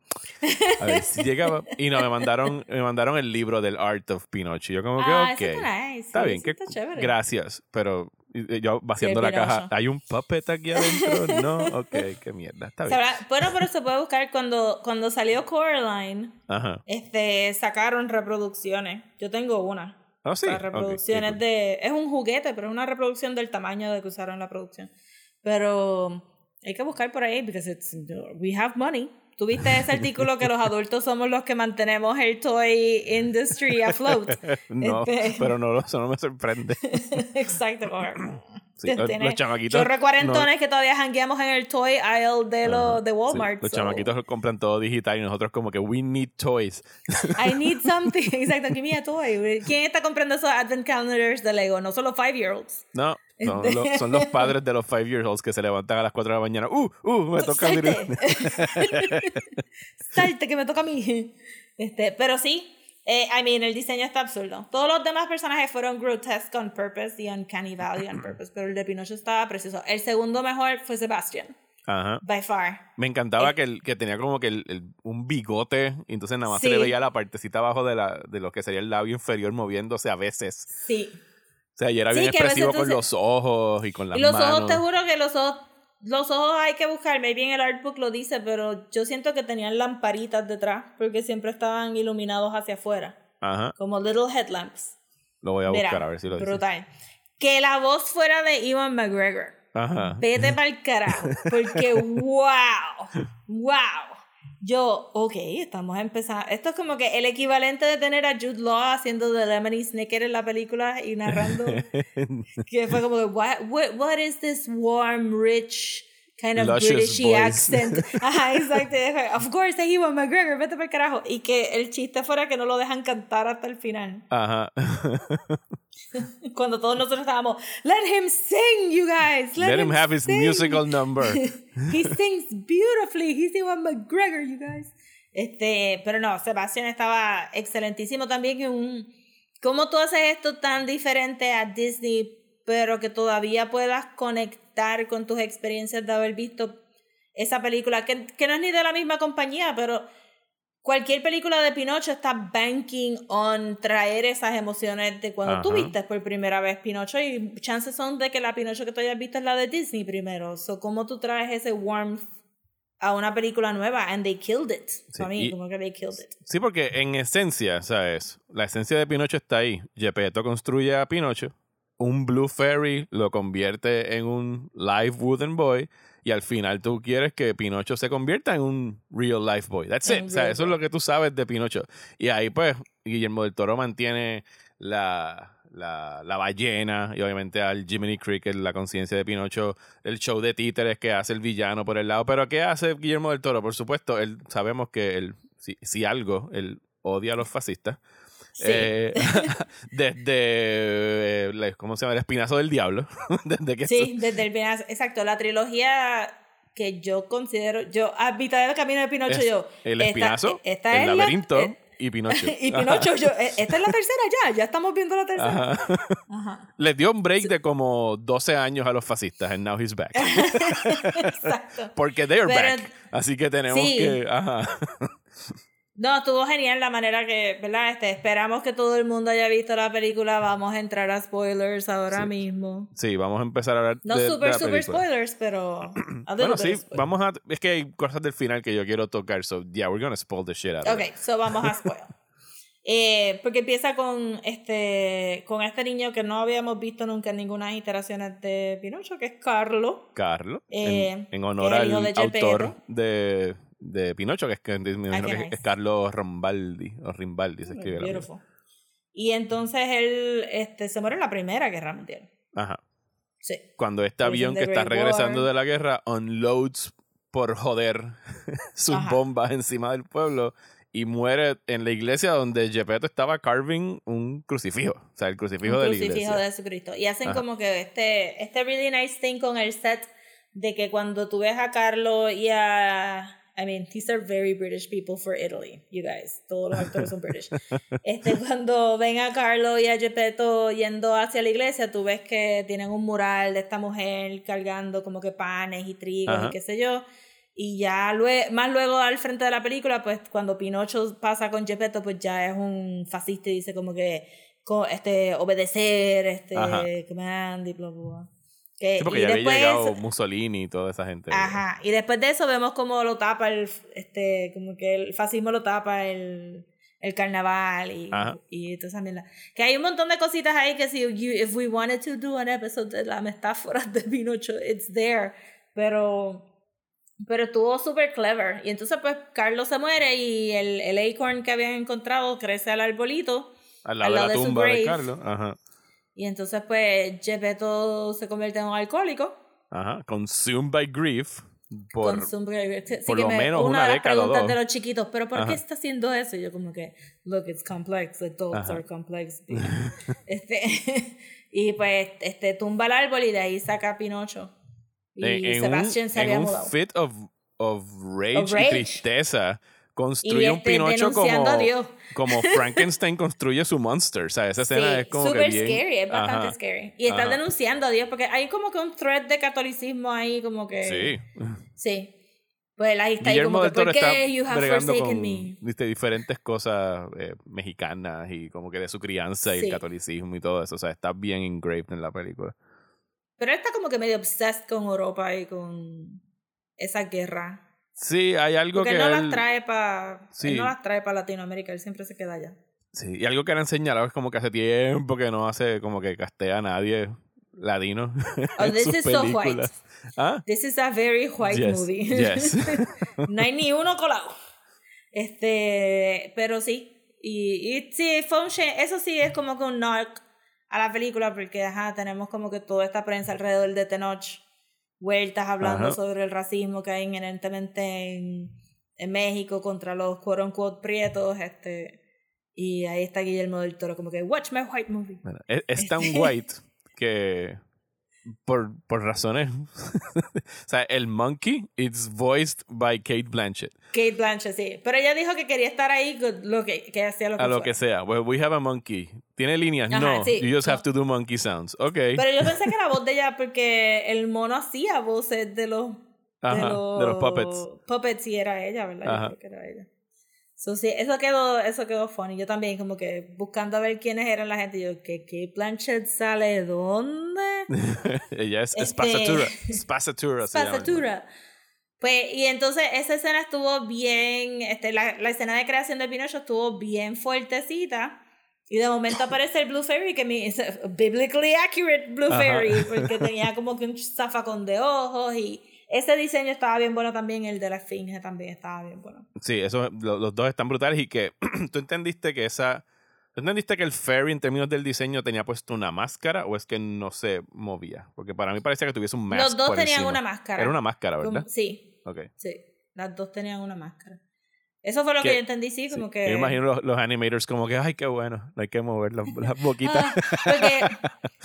A ver si llegaba. Y no, me mandaron, me mandaron el libro del Art of Pinocho. Yo como que, ah, ok. está nice. Está sí, bien, que está chévere. gracias, pero yo vaciando la caja. ¿hay un puppet aquí adentro? No, ok, qué mierda, está bien. Bueno, pero se puede buscar cuando, cuando salió Coraline, Ajá. este, sacaron reproducciones. Yo tengo una. Ah, sí. Las reproducciones de. Es un juguete, pero es una reproducción del tamaño de que usaron la producción. Pero hay que buscar por ahí, porque we have money. ¿Tuviste ese artículo que los adultos somos los que mantenemos el toy industry afloat? no, Este- pero no, eso no me sorprende. Exacto. Sí, los, chamaquitos. chorro cuarentones no- que todavía jangueamos en el toy aisle de, lo, de sí, Walmart. los so- chamaquitos compran todo digital y nosotros como que we need toys. I need something. Exacto, give me a toy. ¿Quién está comprando esos advent calendars de Lego? No solo five year olds. No, son, Este- los, son los padres de los five years olds que se levantan a las 4 de la mañana. Uh, uh, me toca. Salte. Salte, que me toca a mí. Este, pero sí, eh, I mean, el diseño está absurdo. Todos los demás personajes fueron grotesque on purpose y uncanny valley on purpose, pero el de Pinocho estaba precioso. El segundo mejor fue Sebastian, Ajá. by far. Me encantaba que, el, que tenía como que el, el- un bigote, y entonces nada más se Sí. le veía la partecita abajo de, la, de lo que sería el labio inferior moviéndose a veces. Sí. O sea, y era bien veces expresivo con entonces- los ojos y con las Y los manos. ojos, te juro que los ojos, los ojos hay que buscar, maybe en el artbook lo dice, pero yo siento que tenían lamparitas detrás, porque siempre estaban iluminados hacia afuera, Ajá. como little headlamps. Lo voy a Mira, buscar a ver si lo dice. brutal. Que la voz fuera de Ewan McGregor. Ajá. Vete para el carajo. Porque, wow, wow. Yo, ok, estamos empezando. Esto es como que el equivalente de tener a Jude Law haciendo de Lemony Snicket en la película y narrando. que fue como, que, what, what, what is this warm, rich, kind of Luscious voice. accent? Ajá, exacto. Of course, es Ewan McGregor, vete para el carajo. Y que el chiste fuera que no lo dejan cantar hasta el final. Ajá. Cuando todos nosotros estábamos, let him sing, you guys. Let, Let him have his sing." musical number. He sings beautifully. He's Ewan McGregor, you guys. Este, pero no, Sebastián estaba excelentísimo también. Que un, ¿Cómo tú haces esto tan diferente a Disney, pero que todavía puedas conectar con tus experiencias de haber visto esa película? Que, que no es ni de la misma compañía, pero cualquier película de Pinocho está banking on traer esas emociones de cuando tú viste por primera vez Pinocho y chances son de que la Pinocho que tú hayas visto es la de Disney primero. So, ¿cómo tú traes ese warmth a una película nueva? And they killed it. Sí, Para mí, y- como que they killed it. Sí, porque en esencia, ¿sabes? La esencia de Pinocho está ahí. Gepetto construye a Pinocho, un Blue Fairy lo convierte en un live wooden boy y al final tú quieres que Pinocho se convierta en un real life boy. That's O sea, eso es lo que tú sabes de Pinocho. Y ahí pues Guillermo del Toro mantiene la, la, la ballena y obviamente al Jiminy Cricket, la conciencia de Pinocho, el show de títeres que hace el villano por el lado. Pero ¿qué hace Guillermo del Toro? Por supuesto, él sabemos que él, si, si algo, él odia a los fascistas. Sí. Eh, desde, eh, la- ¿cómo se llama? El espinazo del diablo. desde que Sí, desde el. Exacto, la trilogía que yo considero, yo a mitad del camino de Pinocho, es yo. el esta- espinazo, esta el es la- laberinto eh, y Pinocho. y Pinocho, yo, eh, esta es la tercera ya, ya estamos viendo la tercera. Ajá. Ajá. Les dio un break de como 12 años a los fascistas and now he's back. Exacto. Porque they're Pero- back. Así que tenemos Sí. que. Ajá. No, estuvo genial la manera que, ¿verdad? Este, esperamos que todo el mundo haya visto la película. Vamos a entrar a spoilers ahora Sí. mismo. Sí, vamos a empezar a hablar No de, de super, la super película. spoilers, pero. Bueno, sí, vamos a. Es que hay cosas del final que yo quiero tocar. So, yeah, we're gonna spoil the shit out of Ok, so vamos a spoil. Eh, porque empieza con este, con este niño que no habíamos visto nunca en ninguna iteraciones de Pinocho, que es Carlo. Carlo, Eh, en, en honor al autor de, de Pinocho, que es, que, me imagino qué que nice. es Carlos Rombaldi, o Rimbaldi se escribe. Beautiful. Y entonces él este, se muere en la Primera Guerra Mundial. Ajá. Sí. Cuando este avión que está regresando War. de la guerra unloads por joder sus Ajá. bombas encima del pueblo y muere en la iglesia donde Gepetto estaba carving un crucifijo. O sea, el crucifijo un de la crucifijo iglesia. de Jesucristo. Y hacen Ajá. como que este, este really nice thing con el set de que cuando tú ves a Carlo y a... I mean, these are very British people for Italy, you guys. Todos los actores son British. Este, cuando ven a Carlo y a Geppetto yendo hacia la iglesia, tú ves que tienen un mural de esta mujer cargando como que panes y trigos Ajá. y qué sé yo. Y ya luego, más luego al frente de la película, pues cuando Pinocho pasa con Geppetto, pues ya es un fascista y dice como que este, obedecer, este, Ajá. command y bla, bla, bla. Que- Sí, porque y ya había llegado Mussolini y toda esa gente. ajá, y después de eso vemos como lo tapa el, este, como que el fascismo lo tapa el, el carnaval y, Ajá. y toda esa mierda. Que hay un montón de cositas ahí que si you, if we wanted to do an episode de las metáforas de Pinocho, it's there. Pero Pero estuvo súper clever. Y entonces, pues, Carlos se muere y el, el acorn que habían encontrado crece al arbolito. Al lado, de la tumba de Carlos. Ajá. Y entonces, pues, Gepetto se convierte en un alcohólico. Ajá. Consumed by grief. Por, Consumed by grief. Sí, por lo me- menos una una de las preguntas dos. de los chiquitos, ¿pero por Ajá. qué está haciendo eso? Y yo como que, look, it's complex. Adults Ajá. are complex. este, y pues, este, tumba el árbol y de ahí saca a Pinocho. Y en, en Sebastian un, se en había un mudado. fit of, of rage, Of rage. y tristeza, construye un este, Pinocho como, a Dios. como Frankenstein construye su monster. O sea, esa escena Sí, es como bien... scary, es bastante Ajá. scary. Y está Ajá. denunciando a Dios, porque hay como que un thread de catolicismo ahí, como que... Sí. Sí. Pues ahí está ahí Guillermo como que, ¿por qué you have forsaken con me? viste, diferentes cosas eh, mexicanas y como que de su crianza y Sí. el catolicismo y todo eso. O sea, está bien engraved en la película. Pero él está como que medio obsessed con Europa y con esa guerra. Sí, hay algo Porque que él no él- las trae para Sí. no las trae para Latinoamérica, él siempre se queda allá. Sí, y algo que han señalado es como que hace tiempo que no hace como que castea a nadie ladino Oh, en this sus is so white. películas. ¿Ah? This is a very white Yes, movie. yes. no hay ni uno colado. Este, pero sí. Y, y sí, fue un. Eso sí es como que un knock a la película porque ajá, tenemos como que toda esta prensa alrededor de Tenoch vueltas hablando Ajá. sobre el racismo que hay inherentemente en, en México contra los quote unquote prietos, este y ahí está Guillermo del Toro como que watch my white movie. Bueno, es, es tan Este. white que por, por razones. o sea, el monkey it's voiced by Kate Blanchett. Kate Blanchett, sí. Pero ella dijo que quería estar ahí lo que, que hacía lo que A lo fuera. que sea. Well, we have a monkey. ¿Tiene líneas? Ajá, no. sí, you just no. have to do monkey sounds. Ok. Pero yo pensé que la voz de ella, porque el mono hacía voces de los, Ajá, de los, de los puppets. Puppets y era ella, ¿verdad? Yo Ajá. creo que era ella. So, sí, eso quedó, eso quedó funny. Yo también, como que buscando a ver quiénes eran la gente. Yo, ¿qué, qué Blanchett sale dónde? Ella es Este- llama. Pasatura. Pues, y entonces esa escena estuvo bien, este, la, la escena de creación de Pinocho estuvo bien fuertecita. Y de momento aparece el Blue Fairy, que me es a biblically accurate Blue Ajá. Fairy, porque tenía como que un zafacón de ojos y ese diseño estaba bien bueno también, el de la esfinge también estaba bien bueno. Sí, eso, lo- los dos están brutales y que tú entendiste que esa... ¿tú entendiste que el fairy en términos del diseño tenía puesto una máscara o es que no se movía? Porque para mí parecía que tuviese un mask Los dos por tenían encima. una máscara. Era una máscara, Como- ¿verdad? sí, Ok. sí, las dos tenían una máscara. Eso fue lo que, Que- yo entendí, sí, como Yo que... me imagino los, los animators como que, ay, qué bueno, no hay que mover las, las boquitas. Ah,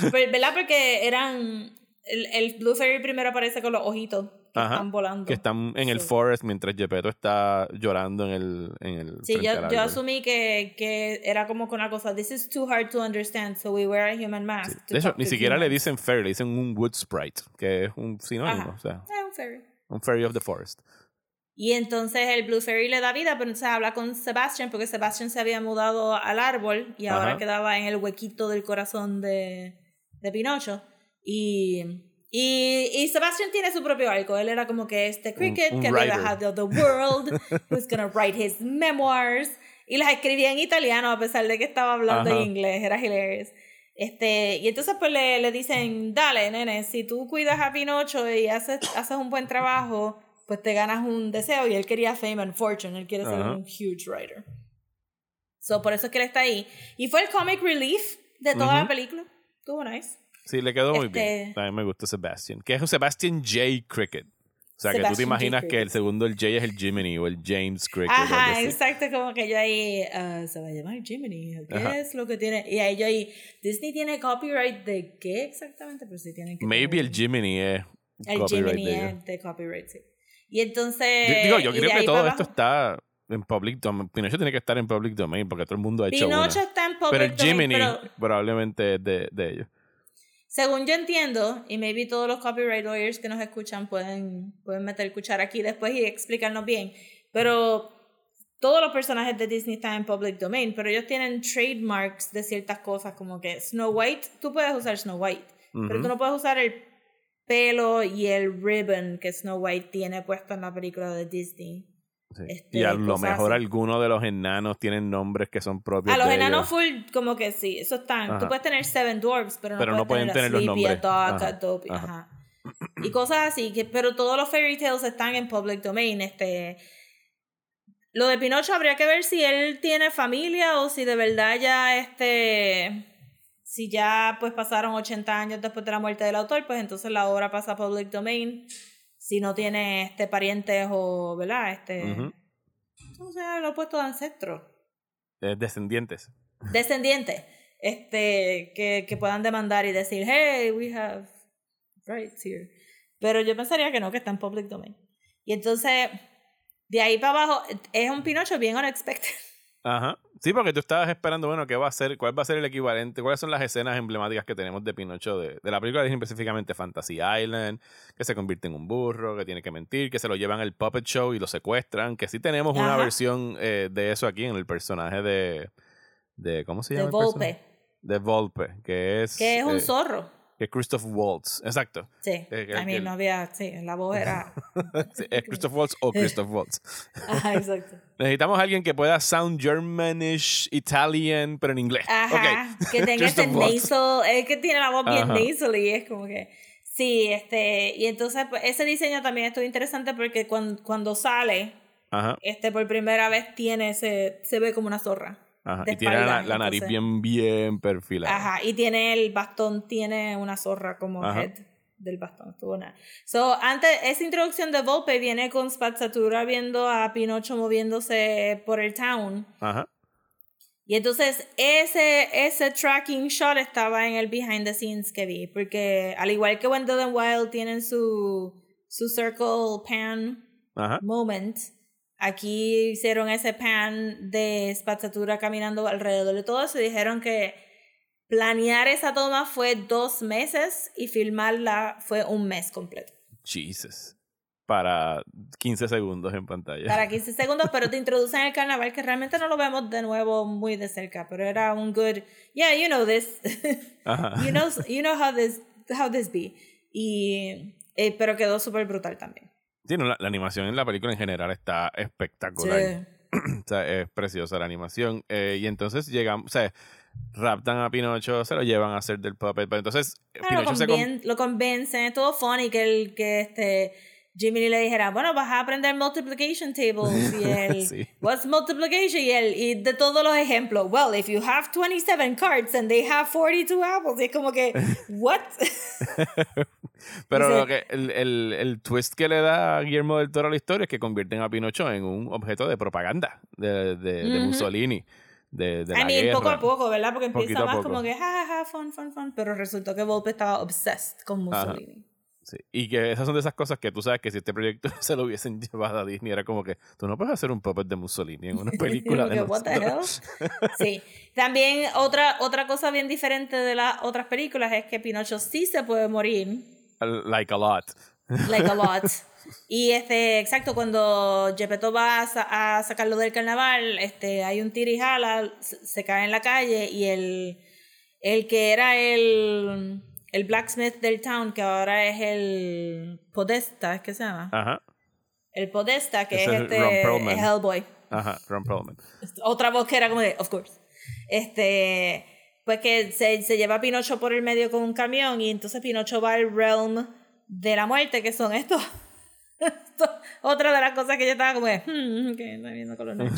porque, ¿verdad? Porque eran. El, el Blue Fairy primero aparece con los ojitos que Ajá, están volando. que están en el Sí. forest mientras Gepetto está llorando en el, en el Sí, yo, yo asumí que, que era como con una cosa. This is too hard to understand, so we wear a human mask. De hecho, ni siquiera le dicen fairy, le dicen un wood sprite, que es un sinónimo, o sea, Ah, un fairy. un fairy of the forest. Y entonces el Blue Fairy le da vida, pero entonces habla con Sebastian porque Sebastian se había mudado al árbol y ahora quedaba en el huequito del corazón de, de Pinocho. Y, y, y Sebastian tiene su propio arco. Él era como que este cricket un que había viajado the world, who's gonna write his memoirs. Y las escribía en italiano a pesar de que estaba hablando Ajá. en inglés. Era hilarious. Este, y entonces pues le, le dicen, dale, nene, si tú cuidas a Pinocho y haces, haces un buen trabajo, pues te ganas un deseo. Y él quería fame and fortune, él quiere ser Ajá. un huge writer. So, por eso es que él está ahí. Y fue el comic relief de toda la Ujú. película. Estuvo nice. Sí, le quedó muy bien. Este- mí me gusta Sebastian. Que es un Sebastian J. Cricket. O sea, que tú te J. imaginas que el segundo, el J, es el Jiminy o el James Cricket. Ajá, exacto, como que yo ahí, ah, se va a llamar Jiminy, ¿qué Ajá. es lo que tiene? Y ahí yo ahí, Disney tiene copyright de qué exactamente, pero sí tienen que Maybe el Jiminy es el copyright Jiminy de es de copyright, sí. Y entonces... Yo, digo, yo creo que todo esto está en public domain. Pinocho tiene que estar en public domain porque todo el mundo ha hecho Pinocho una. está en public Pero el domain, Jiminy pero probablemente es de, de ellos. Según yo entiendo, y maybe todos los copyright lawyers que nos escuchan pueden, pueden meter cuchara aquí después y explicarnos bien, pero todos los personajes de Disney están en public domain, pero ellos tienen trademarks de ciertas cosas, como que Snow White, tú puedes usar Snow White, pero tú no puedes usar el pelo y el ribbon que Snow White tiene puesto en la película de Disney. Sí. este, y a lo mejor así. algunos de los enanos tienen nombres que son propios A los de enanos ellos. full, como que sí, eso están. Ajá. Tú puedes tener Seven Dwarfs, pero no, Pero no puedes pueden tener, tener los nombres. Ajá. y cosas así, que, pero todos los fairy tales están en public domain. Este, lo de Pinocho habría que ver si él tiene familia o si de verdad ya este si ya pues pasaron 80 años después de la muerte del autor, pues entonces la obra pasa a public domain. Si no tiene este parientes o, ¿verdad? Este entonces lo he puesto de ancestro. descendientes. Descendientes. Este, que, que puedan demandar y decir, hey, we have rights here. Pero yo pensaría que no, que está en public domain. Y entonces de ahí para abajo es un Pinocho bien unexpected. Ajá. Sí, porque tú estabas esperando, bueno, ¿qué va a ser? ¿Cuál va a ser el equivalente? ¿Cuáles son las escenas emblemáticas que tenemos de Pinocho de, de la película Disney, específicamente Fantasy Island? Que se convierte en un burro, que tiene que mentir, que se lo llevan al puppet show y lo secuestran. Que sí tenemos una versión eh, de eso aquí en el personaje de. de ¿Cómo se llama? De Volpe. De Volpe, que es. Que es un eh, zorro que Christoph Waltz, exacto. Sí, eh, a mí no había, sí, la voz era... sí, es Christoph Waltz o Christoph Waltz. Ajá, exacto. Necesitamos a alguien que pueda sound Germanish, Italian, pero en inglés. Ajá, que tenga ese nasal, es que tiene la voz bien nasal y es como que... Sí, este, y entonces pues, ese diseño también estuvo interesante porque cuando, cuando sale, Ajá. este por primera vez tiene ese, se ve como una zorra. Ajá, y tiene la, nariz bien, bien perfilada. Ajá, y tiene el bastón, tiene una zorra como head del bastón. Estuvo So, antes, esa introducción de Volpe viene con Spazzatura viendo a Pinocho moviéndose por el town. Ajá. Y entonces ese, ese tracking shot estaba en el behind the scenes que vi, porque al igual que When and Wild tienen su, su circle pan moment, Aquí hicieron ese pan de espazzatura caminando alrededor de todo eso y dijeron que planear esa toma fue dos meses y filmarla fue un mes completo. Jesus. Para 15 segundos en pantalla. Para 15 segundos, pero te introducen el carnaval que realmente no lo vemos de nuevo muy de cerca, pero era un good, yeah, you know this. you know, you know how this, how this be. Y, eh, pero quedó súper brutal también. Sí, la, animación en la película en general está espectacular. o sea, es preciosa la animación. Eh, y entonces llegan, o sea, raptan a Pinocho, se lo llevan a hacer del puppet. Pero entonces, ah, Pinocho lo, se lo convencen, es todo funny que el que este Jimmy le dijera, bueno, vas a aprender multiplication tables. Y él, what's multiplication? Y él, y de todos los ejemplos, well, if you have 27 cards and they have 42 apples, y es como que, what? Pero lo que, el, el, el, twist que le da a Guillermo del Toro a la historia es que convierten a Pinocho en un objeto de propaganda de, de, de Mussolini. De, de la guerra. poco a poco, ¿verdad? Porque empieza más como que, ja, ja, fun, fun, fun. Pero resultó que Volpe estaba obsessed con Mussolini. Y que esas son de esas cosas que tú sabes que si este proyecto se lo hubiesen llevado a Disney era como que tú no puedes hacer un puppet de Mussolini en una película de hell? Sí. También otra, otra cosa bien diferente de las otras películas es que Pinocho sí se puede morir. Like a lot. Like a lot. Y este, exacto, cuando Gepetto va a, sacarlo del carnaval, este, hay un tirijala, se, se cae en la calle y el, el que era el el blacksmith del town, que ahora es el Podesta, ¿es que se llama? Ajá. El Podesta, que es, este Hellboy. Ajá, Ron Perlman. Otra voz que era como de, of course. Este, pues que se, se lleva a Pinocho por el medio con un camión y entonces Pinocho va al realm de la muerte, que son estos. otra de las cosas que yo estaba como de, hmm, que está viendo con los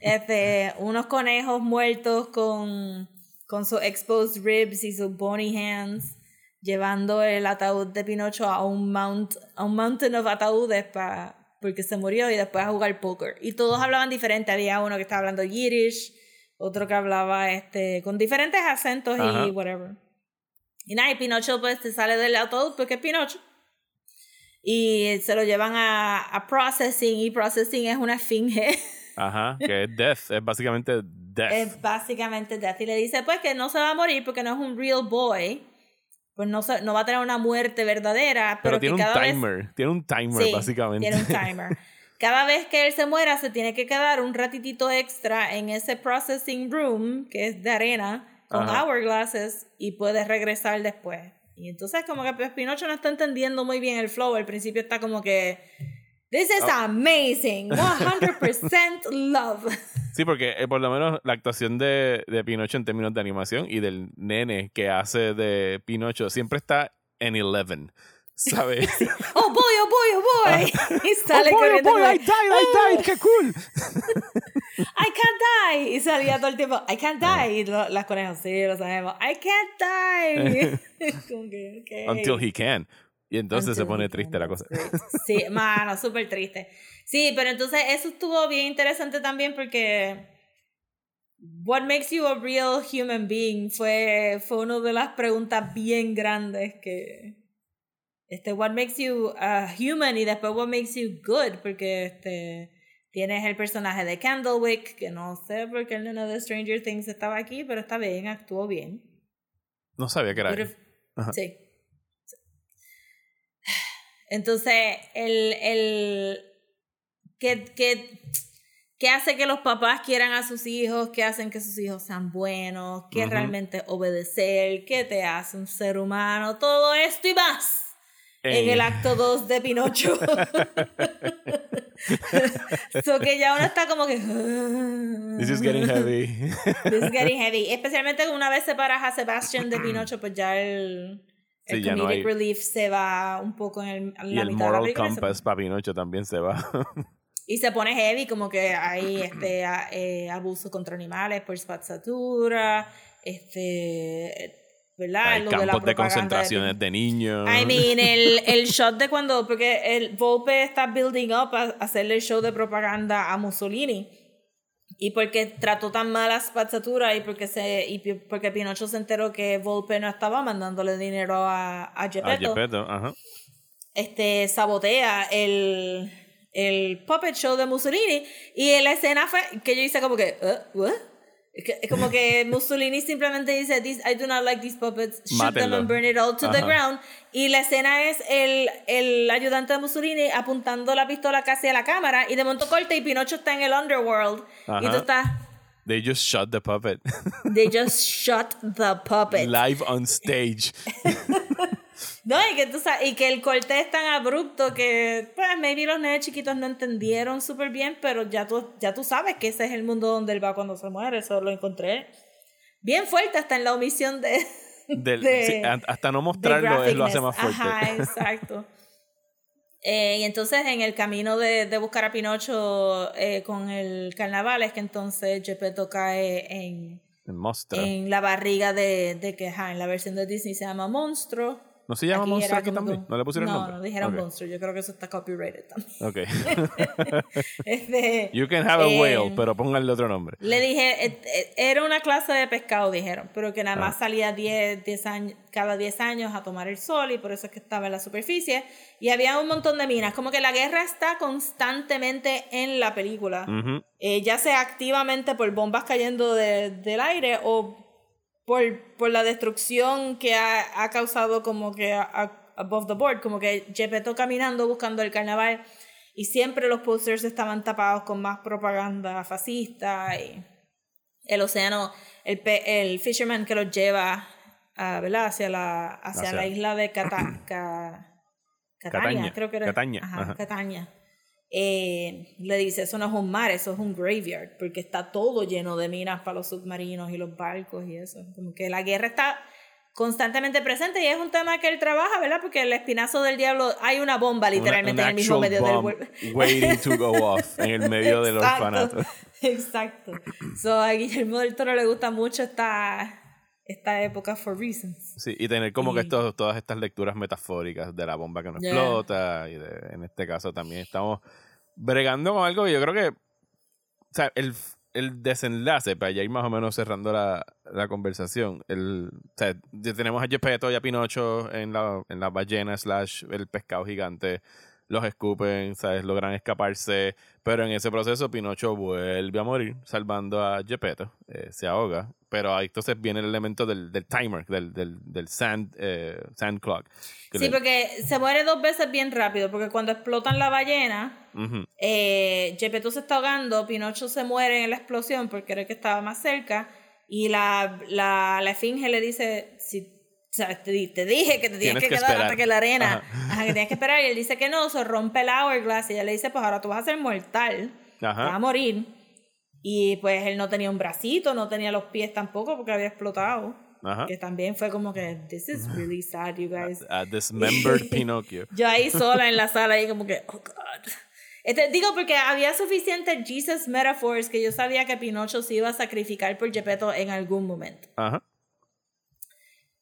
este, unos conejos muertos con con sus exposed ribs y sus bony hands, llevando el ataúd de Pinocho a un, mount, a un mountain of ataúdes para porque se murió y después a jugar póker. Y todos hablaban diferente. Había uno que estaba hablando Yiddish, otro que hablaba este con diferentes acentos y whatever. Y nada, y Pinocho pues se sale del ataúd porque es Pinocho. Y se lo llevan a, a processing y processing es una esfinge. Ajá, que es death, es básicamente death. Es básicamente death. Y le dice pues que no se va a morir porque no es un real boy. Pues no, no va a tener una muerte verdadera. Pero, tiene, un timer, tiene un timer. básicamente. Tiene un timer. Cada vez que él se muera, se tiene que quedar un ratitito extra en ese processing room, que es de arena, con hourglasses, y puede regresar después. Y entonces, como que Pinocho no está entendiendo muy bien el flow. Al principio está como que This is oh. amazing. 100% love. Sí, porque eh, por lo menos la actuación de, de, Pinocho en términos de animación y del nene que hace de Pinocho siempre está en 11. O ¿sabes? oh boy, oh boy, oh boy. y sale oh boy, corriendo. oh boy, I died, I died, qué cool. I can't die. Y salía todo el tiempo, I can't die. Y lo- las conejas, sí, lo sabemos. I can't die. Como que, okay. Until he can. Y entonces se pone triste la cosa. Sí, mano, súper triste. Sí, pero entonces eso estuvo bien interesante también porque what makes you a real human being fue, fue una de las preguntas bien grandes que este what makes you a human y después what makes you good porque este tienes el personaje de Candlewick que no sé por qué el nene de Stranger Things estaba aquí pero está bien actuó bien No sabía que era pero-. Sí. Entonces, el, el que, que, que hace que los papás quieran a sus hijos, que hacen que sus hijos sean buenos, que Ujú. realmente obedecer, que te hace un ser humano, todo esto y más. En Eh, el acto 2 de Pinocho. so que ya uno está como que. This is getting heavy. This is getting heavy. Especialmente una vez separas a Sebastian de Pinocho, pues ya el, el Sí, ya no comedic hay- relief se va un poco en, el, en y la el mitad de la moral y se- compass para Pinocho también se va. Y se pone heavy, como que hay este, a- eh, abuso contra animales por spazzatura, este, ¿verdad? Hay Lo de campos de propaganda concentraciones de niños. I mean, el, el shot de cuando, porque el Volpe está building up a, a hacerle el show de propaganda a Mussolini. Y porque trató tan mal a Spazzatura y porque se y porque Pinocho se enteró que Volpe no estaba mandándole dinero a, a a Geppetto, Gepetto, ajá. este sabotea el, el puppet show de Mussolini y en la escena fue que yo hice como que "Uh, what?" Es como que Mussolini simplemente dice "These- I do not like these puppets shoot them Mátenlo. and burn it all to the Ajá. ground y la escena es el, el ayudante de Mussolini apuntando la pistola casi a la cámara y de momento corta y Pinocho está en el underworld y Ajá. tú estás They just shot the puppet. they just shot the puppet Live on stage. No, y que, tú sa- y que el corte es tan abrupto que, pues, maybe los nenes chiquitos no entendieron súper bien, pero ya tú, ya tú sabes que ese es el mundo donde él va cuando se muere, eso lo encontré bien fuerte hasta en la omisión de... Del- de- sí, hasta no mostrarlo él lo hace más fuerte. Ajá, exacto. Eh, y entonces en el camino de, de buscar a Pinocho eh, con el carnaval es que entonces Geppetto cae en, El monstruo. en la barriga de, de que ajá, en la versión de Disney se llama Monstruo. ¿No se llama Aquí monstruo era aquí también? que- ¿No le pusieron no, nombre? No, dijeron Ok. monstruo. Yo creo que eso está copyrighted también. Ok. Este, You can have a eh, whale, pero pónganle otro nombre. Le dije, eh, eh, era una clase de pescado, dijeron, pero que nada más Ah. salía 10, 10 años, cada 10 años a tomar el sol y por eso es que estaba en la superficie. Y había un montón de minas. Como que la guerra está constantemente en la película. Ujú. Eh, ya sea activamente por bombas cayendo de- del aire o por, por la destrucción que ha, ha causado como que a- a- above the board, como que Gepetto caminando buscando el carnaval y siempre los posters estaban tapados con más propaganda fascista y el océano, el, pe- el fisherman que los lleva a, ¿verdad? hacia, la, hacia, Hacia- la isla de Cata- Ca- Catania, Cataña, creo que era. Cataña, Ajá, ajá. Cataña. Eh, le dice, eso no es un mar, eso es un graveyard, porque está todo lleno de minas para los submarinos y los barcos y eso. Como que la guerra está constantemente presente y es un tema que él trabaja, ¿verdad? Porque el espinazo del diablo, hay una bomba literalmente Una- en el mismo medio del. Waiting to go off en el medio del orfanato. Exacto. So, a Guillermo del Toro le gusta mucho esta, esta época for reasons. Sí, y tener como que Y- estos, todas estas lecturas metafóricas de la bomba que no Yeah. explota y de- en este caso también estamos bregando con algo que yo creo que o sea, el, el desenlace, para ya ir más o menos cerrando la, la conversación, el, o sea, ya tenemos a Gepetto y a Pinocho en la, en la ballena slash el pescado gigante, los escupen, ¿sabes? logran escaparse, pero en ese proceso Pinocho vuelve a morir, salvando a Gepetto, eh, se ahoga, pero ahí entonces viene el elemento del, del timer, del, del, del sand, eh, sand clock. Sí, le- porque se muere dos veces bien rápido, porque cuando explotan la ballena, eh, Gepetto se está ahogando, Pinocho se muere en la explosión porque era el que estaba más cerca, y la, la, la esfinge le dice, si, sea, te, te dije que te tienes Tienes que, que quedar esperar. hasta que la arena, Ajá. ajá, que tienes que esperar, y él dice que no, se rompe el hourglass, y ella le dice, pues ahora tú vas a ser mortal, vas a Ajá. morir, y pues él no tenía un bracito, no tenía los pies tampoco porque había explotado. Ajá. que también fue como que, this is really sad, you guys. A dismembered Pinocchio. Yo ahí sola en la sala, ahí como que, oh God. Este, digo, porque había suficientes Jesus metaphors que yo sabía que Pinocho se iba a sacrificar por Gepetto en algún momento. Ajá.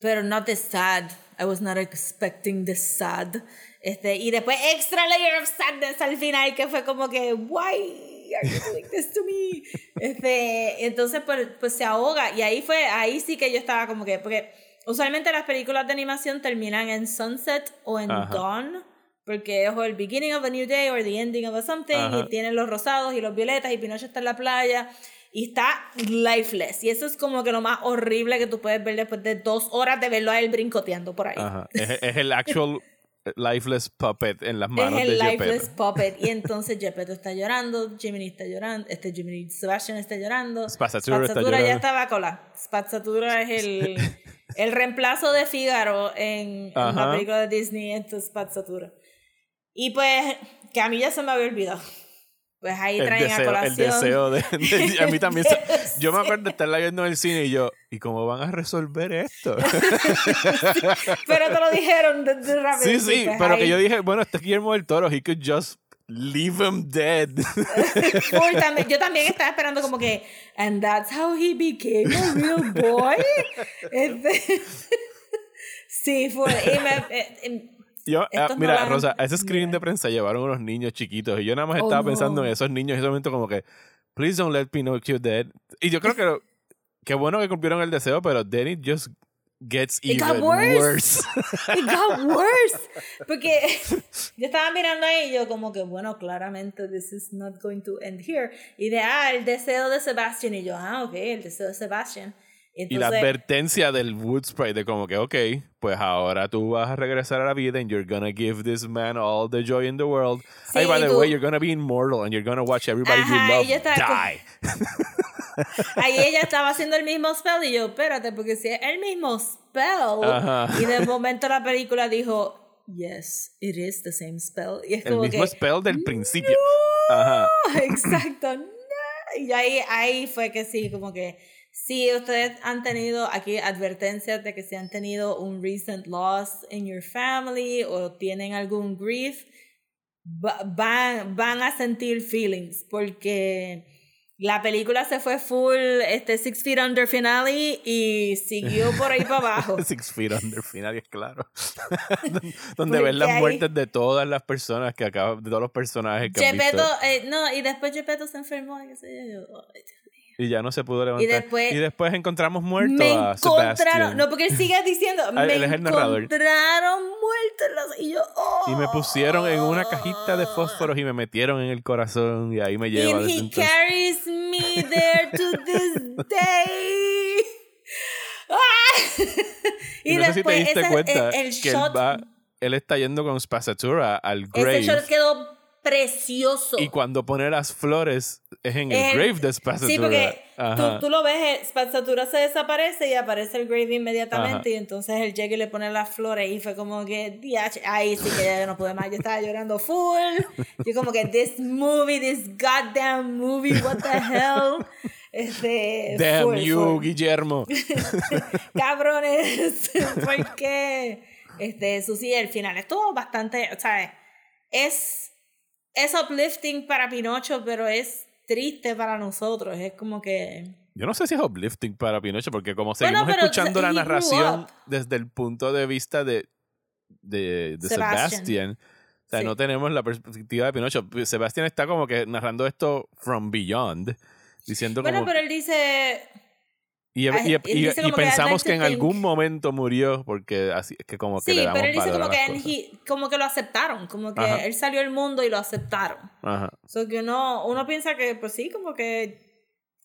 Pero not this sad. I was not expecting this sad. Este, y después extra layer of sadness al final, que fue como que, why are you doing this to me? Este, entonces, pues, pues se ahoga. Y ahí fue, ahí sí que yo estaba como que, porque usualmente las películas de animación terminan en sunset o en Ajá. dawn. Porque es el beginning of a new day or the ending of a something. Ajá. Y tienen los rosados y los violetas y Pinocho está en la playa. Y está lifeless. Y eso es como que lo más horrible que tú puedes ver después de dos horas de verlo a él brincoteando por ahí. Ajá. Es, es el actual lifeless puppet en las Es manos el de lifeless Gepetto. puppet. Y entonces Gepetto está llorando, Jiminy está llorando, este Jiminy Sebastian está llorando. Spazzatura está ya llorando. estaba cola. Spazzatura es el, el reemplazo de Figaro en, en la película de Disney, esto es Spazzatura. Y pues, que a mí ya se me había olvidado. Pues ahí El traen a deseo, colación. el deseo de, de- A mí también. yo me acuerdo de estarla viendo en el cine y yo, ¿y cómo van a resolver esto? Pero te lo dijeron de, de rápido. sí, sí, pero ahí- que yo dije, bueno, este es Guillermo del Toro, he could just leave him dead. Yo también estaba esperando como que, and that's how he became a real boy. Este- sí, fue. y me- eh, Yo, ah, no mira, han- Rosa, a ese screening Mira. de prensa llevaron unos niños chiquitos y yo nada más Oh, estaba no. pensando en esos niños en ese momento como que, please don't let Pinocchio dead. Y yo creo que qué bueno que cumplieron el deseo, pero it just gets It even got worse. worse. It got worse. Porque yo estaba mirando ahí y yo como que, bueno, claramente this is not going to end here. Y de, ah, el deseo de Sebastian. Y yo, ah, ok, el deseo de Sebastian. Y la Entonces, advertencia del Wood Sprite de como que, ok, pues ahora tú vas a regresar a la vida and you're gonna give this man all the joy in the world. Sí, hey, by the tú- way, you're gonna be immortal and you're gonna watch everybody Ajá, you love estaba con- die. ahí ella estaba haciendo el mismo spell y yo, espérate, porque si es el mismo spell. Ajá. Y de momento la película dijo, yes, it is the same spell. Y es El como mismo que, spell del principio. Ajá. Exacto. no. Y ahí, ahí fue que sí, como que si ustedes han tenido aquí advertencias de que si han tenido un recent loss in your family o tienen algún grief, va- van, van a sentir feelings porque la película se fue full este Six Feet Under finale y siguió por ahí para abajo. Six Feet Under final, es claro. Donde ven las muertes de todas las personas que acaban, de todos los personajes que han Gepetto, visto. eh, no, y después Gepetto se enfermó, y yo, mío. Y ya no se pudo levantar. después- y después encontramos muerto me a encontraron, Sebastian. no porque él sigue diciendo, me él es el narrador. encontraron muerto y yo, oh. Y me pusieron en una cajita de fósforos y me metieron en el corazón y ahí me lleva And he entonces. carries me there to this day. Y, no sé si te diste ese- cuenta el, el que él shot, va, él está yendo con Spazzatura al ese grave shot quedó precioso. y cuando pone las flores es en el El- grave de Spazzatura. Sí, porque tú, tú lo ves, eh, Spazzatura se desaparece y aparece el grave inmediatamente Ajá. y entonces llega y le pone las flores y fue como que, ahí sí que ya no pude más, yo estaba llorando full. Yo como que, this movie, this goddamn movie, what the hell. Este, Damn full, you, full. Guillermo. Cabrones, ¿por qué? Este, eso sí, el final estuvo bastante, o sea, es, es uplifting para Pinocho, pero es triste para nosotros, es como que... Yo no sé si es uplifting para Pinocho, porque como seguimos escuchando la narración desde el punto de vista de, de, de Sebastian. Sebastian, o sea, Sí. no tenemos la perspectiva de Pinocho. Sebastian está como que narrando esto from beyond, diciendo Bueno, como... pero él dice... y, y- él y- y que, "I'd pensamos que to en think". algún momento murió, porque así es que como que Sí, le damos pero él dice como que, he- como que lo aceptaron, como que Ajá. él salió al mundo y lo aceptaron. Ajá. So que uno, uno piensa que, pues sí, como que...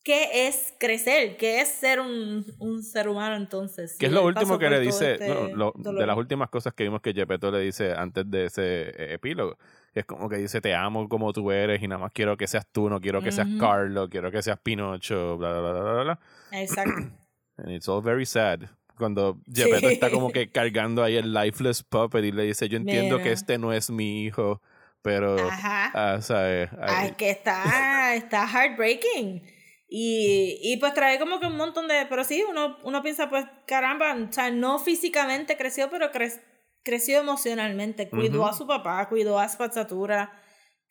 ¿Qué es crecer? ¿Qué es ser un, un ser humano entonces? Que es lo él último que le dice, este no, lo- de las últimas cosas que vimos que Gepetto le dice antes de ese eh, epílogo. que Es como que dice, te amo como tú eres y nada más quiero que seas tú, no quiero que seas Ujú. Carlo, quiero que seas Pinocho, bla, bla, bla, bla, bla. Exacto. And it's all very sad. Cuando Gepetto Sí. está como que cargando ahí el lifeless puppet y le dice, yo entiendo que Mira. este no es mi hijo, pero, Ajá. ah, ¿sabes? Ay, Ay, que está, está heartbreaking. Y, y pues trae como que un montón de... Pero sí, uno, uno piensa, pues, caramba, o sea, no físicamente creció, pero cre- creció emocionalmente. Cuidó Ujú. a su papá, cuidó a Spazzatura,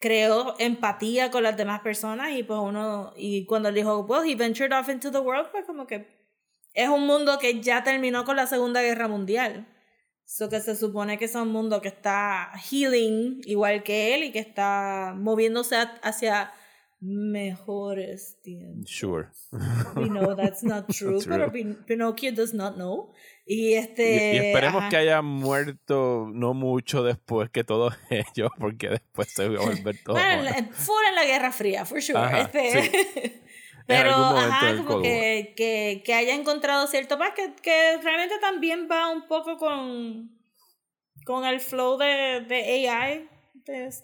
creó empatía con las demás personas y pues uno... Y cuando él dijo, well, he ventured off into the world, pues como que es un mundo que ya terminó con la Segunda Guerra Mundial. So que se supone que es un mundo que está healing igual que él y que está moviéndose hacia mejores tiempos. Sure. We know that's not true, True. pero Pin- Pinocchio does not know. Y Y, este. y esperemos ajá. que haya muerto no mucho después que todos ellos, porque después se va a volver todo. Bueno, fuera en la Guerra Fría, for sure. Ajá, este, Pero, algún momento ajá, como que, que, que haya encontrado cierto paz, que, que realmente también va un poco con, con el flow de, de AI.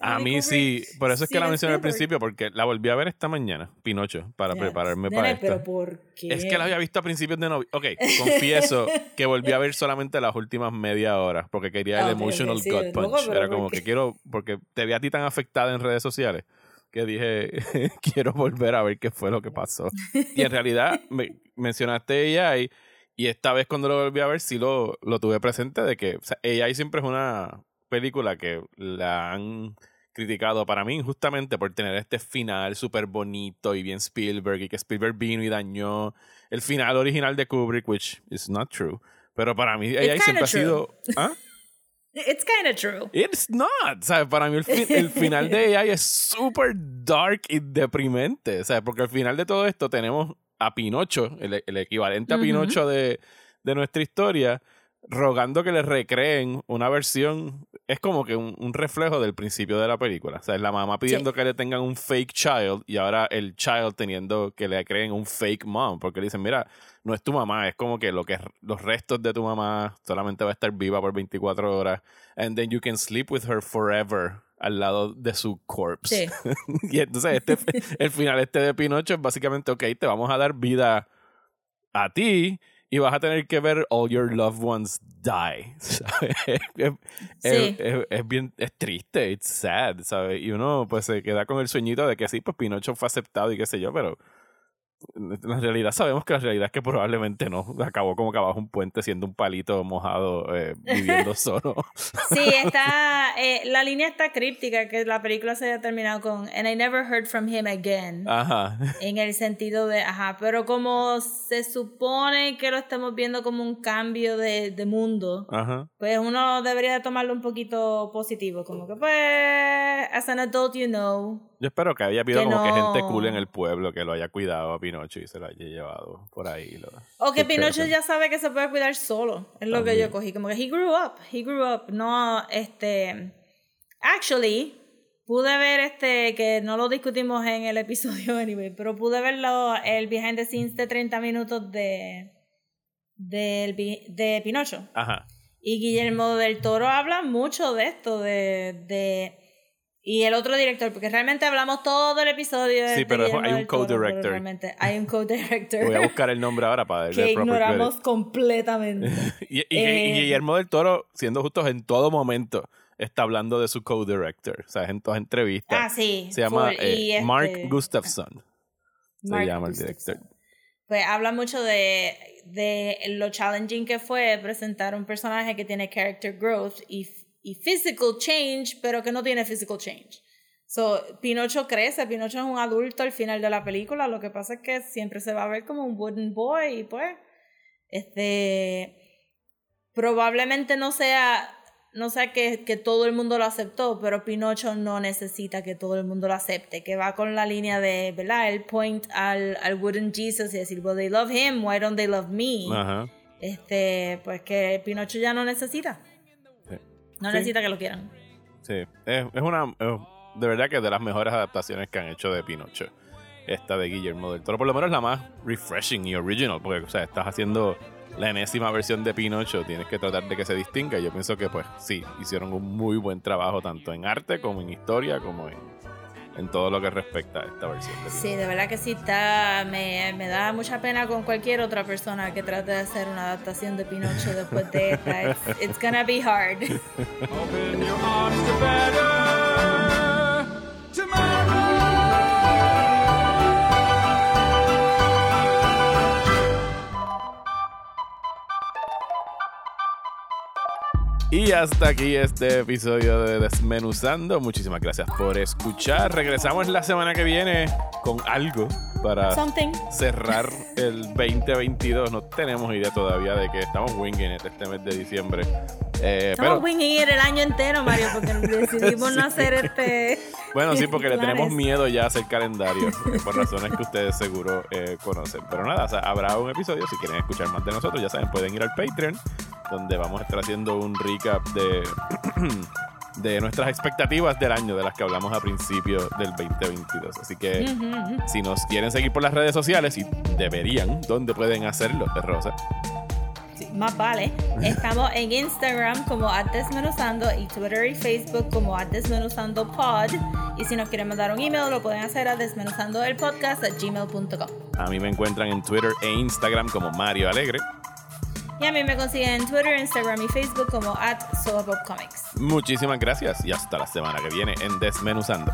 A mí sí, por eso es que la mencioné al principio, porque la volví a ver esta mañana, Pinocho, para prepararme Nene, para esto. pero ¿por qué? Es que la había visto a principios de noviembre. Ok, confieso que volví a ver solamente las últimas media hora porque quería el Ah, ok, ok, emotional sí, gut punch. Era ¿por como que quiero, porque te vi a ti tan afectada en redes sociales que dije, quiero volver a ver qué fue lo que pasó. Y en realidad me, mencionaste AI y esta vez cuando lo volví a ver sí lo, lo tuve presente de que o sea, AI siempre es una película que la han criticado para mí injustamente por tener este final súper bonito y bien Spielberg y que Spielberg vino y dañó el final original de Kubrick, which is not true. Pero para mí AI kinda siempre ha sido... ¿Ah? It's kind of true. It's not. ¿sabes? Para mí el, fi- el final de AI es súper dark y deprimente. ¿sabes? Porque al final de todo esto tenemos a Pinocho, el, el equivalente a. Pinocho de, de nuestra historia, rogando que le recreen una versión. Es como que un, un reflejo del principio de la película. O sea, la mamá pidiendo Sí. que le tengan un fake child y ahora el child teniendo que le creen un fake mom. Porque le dicen, mira, no es tu mamá, es como que, lo que los restos de tu mamá solamente va a estar viva por 24 horas. And then you can sleep with her forever al lado de su corpse. Sí. y entonces este, el final este de Pinocho es básicamente, ok, te vamos a dar vida a ti y vas a tener que ver all your loved ones die. ¿sabes? Es, Sí. es- es bien, es triste, it's sad, ¿sabes? Y uno pues se queda con el sueñito de que sí, pues Pinocho fue aceptado y qué sé yo, pero la realidad sabemos que la realidad es que probablemente no. Acabó como que abajo un puente siendo un palito mojado eh, viviendo solo. Sí, está. eh, la línea está críptica, que la película se haya terminado con. And I never heard from him again. Ajá. En el sentido de. Ajá, pero como se supone que lo estamos viendo como un cambio de, de mundo, Ajá. pues uno debería tomarlo un poquito positivo. Como que, pues. As an adult, you know. Yo espero que haya habido Que como que gente no. cool en el pueblo que lo haya cuidado Pinocho y se lo haya llevado por ahí. lo- O que Pinocho ya sabe que se puede cuidar solo. Es lo que yo cogí. Como que he grew up. He grew up. No, este. Actually, pude ver este. Que no lo discutimos en el episodio, anyway. Pero pude verlo. El behind the scenes de 30 minutos de. bi- de Pinocho. Ajá. Y Guillermo del Toro habla mucho de esto. De. de y el otro director, porque realmente hablamos todo el episodio Sí, pero hay un co-director. realmente Hay un co-director Voy a buscar el nombre ahora para que el ignoramos credit. completamente. Y, y- y Eh, Guillermo del Toro, siendo justos en todo momento, está hablando de su co-director. O sea, en todas entrevistas. ah, sí. se llama eh, Y este, Mark Gustafson. Mark se llama el Gustafson. director. Pues habla mucho de, de lo challenging que fue presentar un personaje que tiene character growth y, y physical change, pero que no tiene physical change. So, Pinocho crece, Pinocho es un adulto al final de la película, lo que pasa es que siempre se va a ver como un wooden boy y pues, este, probablemente no sea, no sea que, que todo el mundo lo aceptó, pero Pinocho no necesita que todo el mundo lo acepte, que va con la línea de, ¿verdad? El point al, al wooden Jesus y decir, well, they love him, why don't they love me? Este, pues que Pinocho ya no necesita. No Sí. necesita que lo quieran. Sí, es, es una. es de verdad que es de las mejores adaptaciones que han hecho de Pinocho. Esta de Guillermo del Toro. Por lo menos la más refreshing y original. Porque, o sea, estás haciendo la enésima versión de Pinocho. Tienes que tratar de que se distinga. Y yo pienso que, pues, sí, hicieron un muy buen trabajo, tanto en arte como en historia, como en, en todo lo que respecta a esta versión de. Sí, de verdad que sí está. Me, me da mucha pena con cualquier otra persona que trate de hacer una adaptación de Pinocho después de esta. It's, it's gonna be hard. Open your arms to better Y hasta aquí este episodio de Desmenuzando. Muchísimas gracias por escuchar. Regresamos la semana que viene con algo para Something. cerrar el 2022. No tenemos idea todavía de que estamos winging it este mes de diciembre. Eh, Estamos pero, winging it el año entero, Mario, porque decidimos no hacer este. bueno, sí, porque le tenemos miedo ya a hacer calendario, eh, por razones que ustedes seguro eh, conocen. Pero nada, o sea, habrá un episodio. Si quieren escuchar más de nosotros, ya saben, pueden ir al Patreon, donde vamos a estar haciendo un recap de, de nuestras expectativas del año, de las que hablamos a principio del 2022. Así que si nos quieren seguir por las redes sociales, y deberían, ¿dónde pueden hacerlo, de Rosa? Sí, más vale. Estamos en Instagram como Desmenuzando y Twitter y Facebook como @desmenuzandopod. Y si nos quieren mandar un email, lo pueden hacer a desmenuzandoelpodcast at gmail.com. A mí me encuentran en Twitter e Instagram como Mario Alegre. Y a mí me consiguen en Twitter, Instagram y Facebook como at. Muchísimas gracias y hasta la semana que viene en Desmenuzando.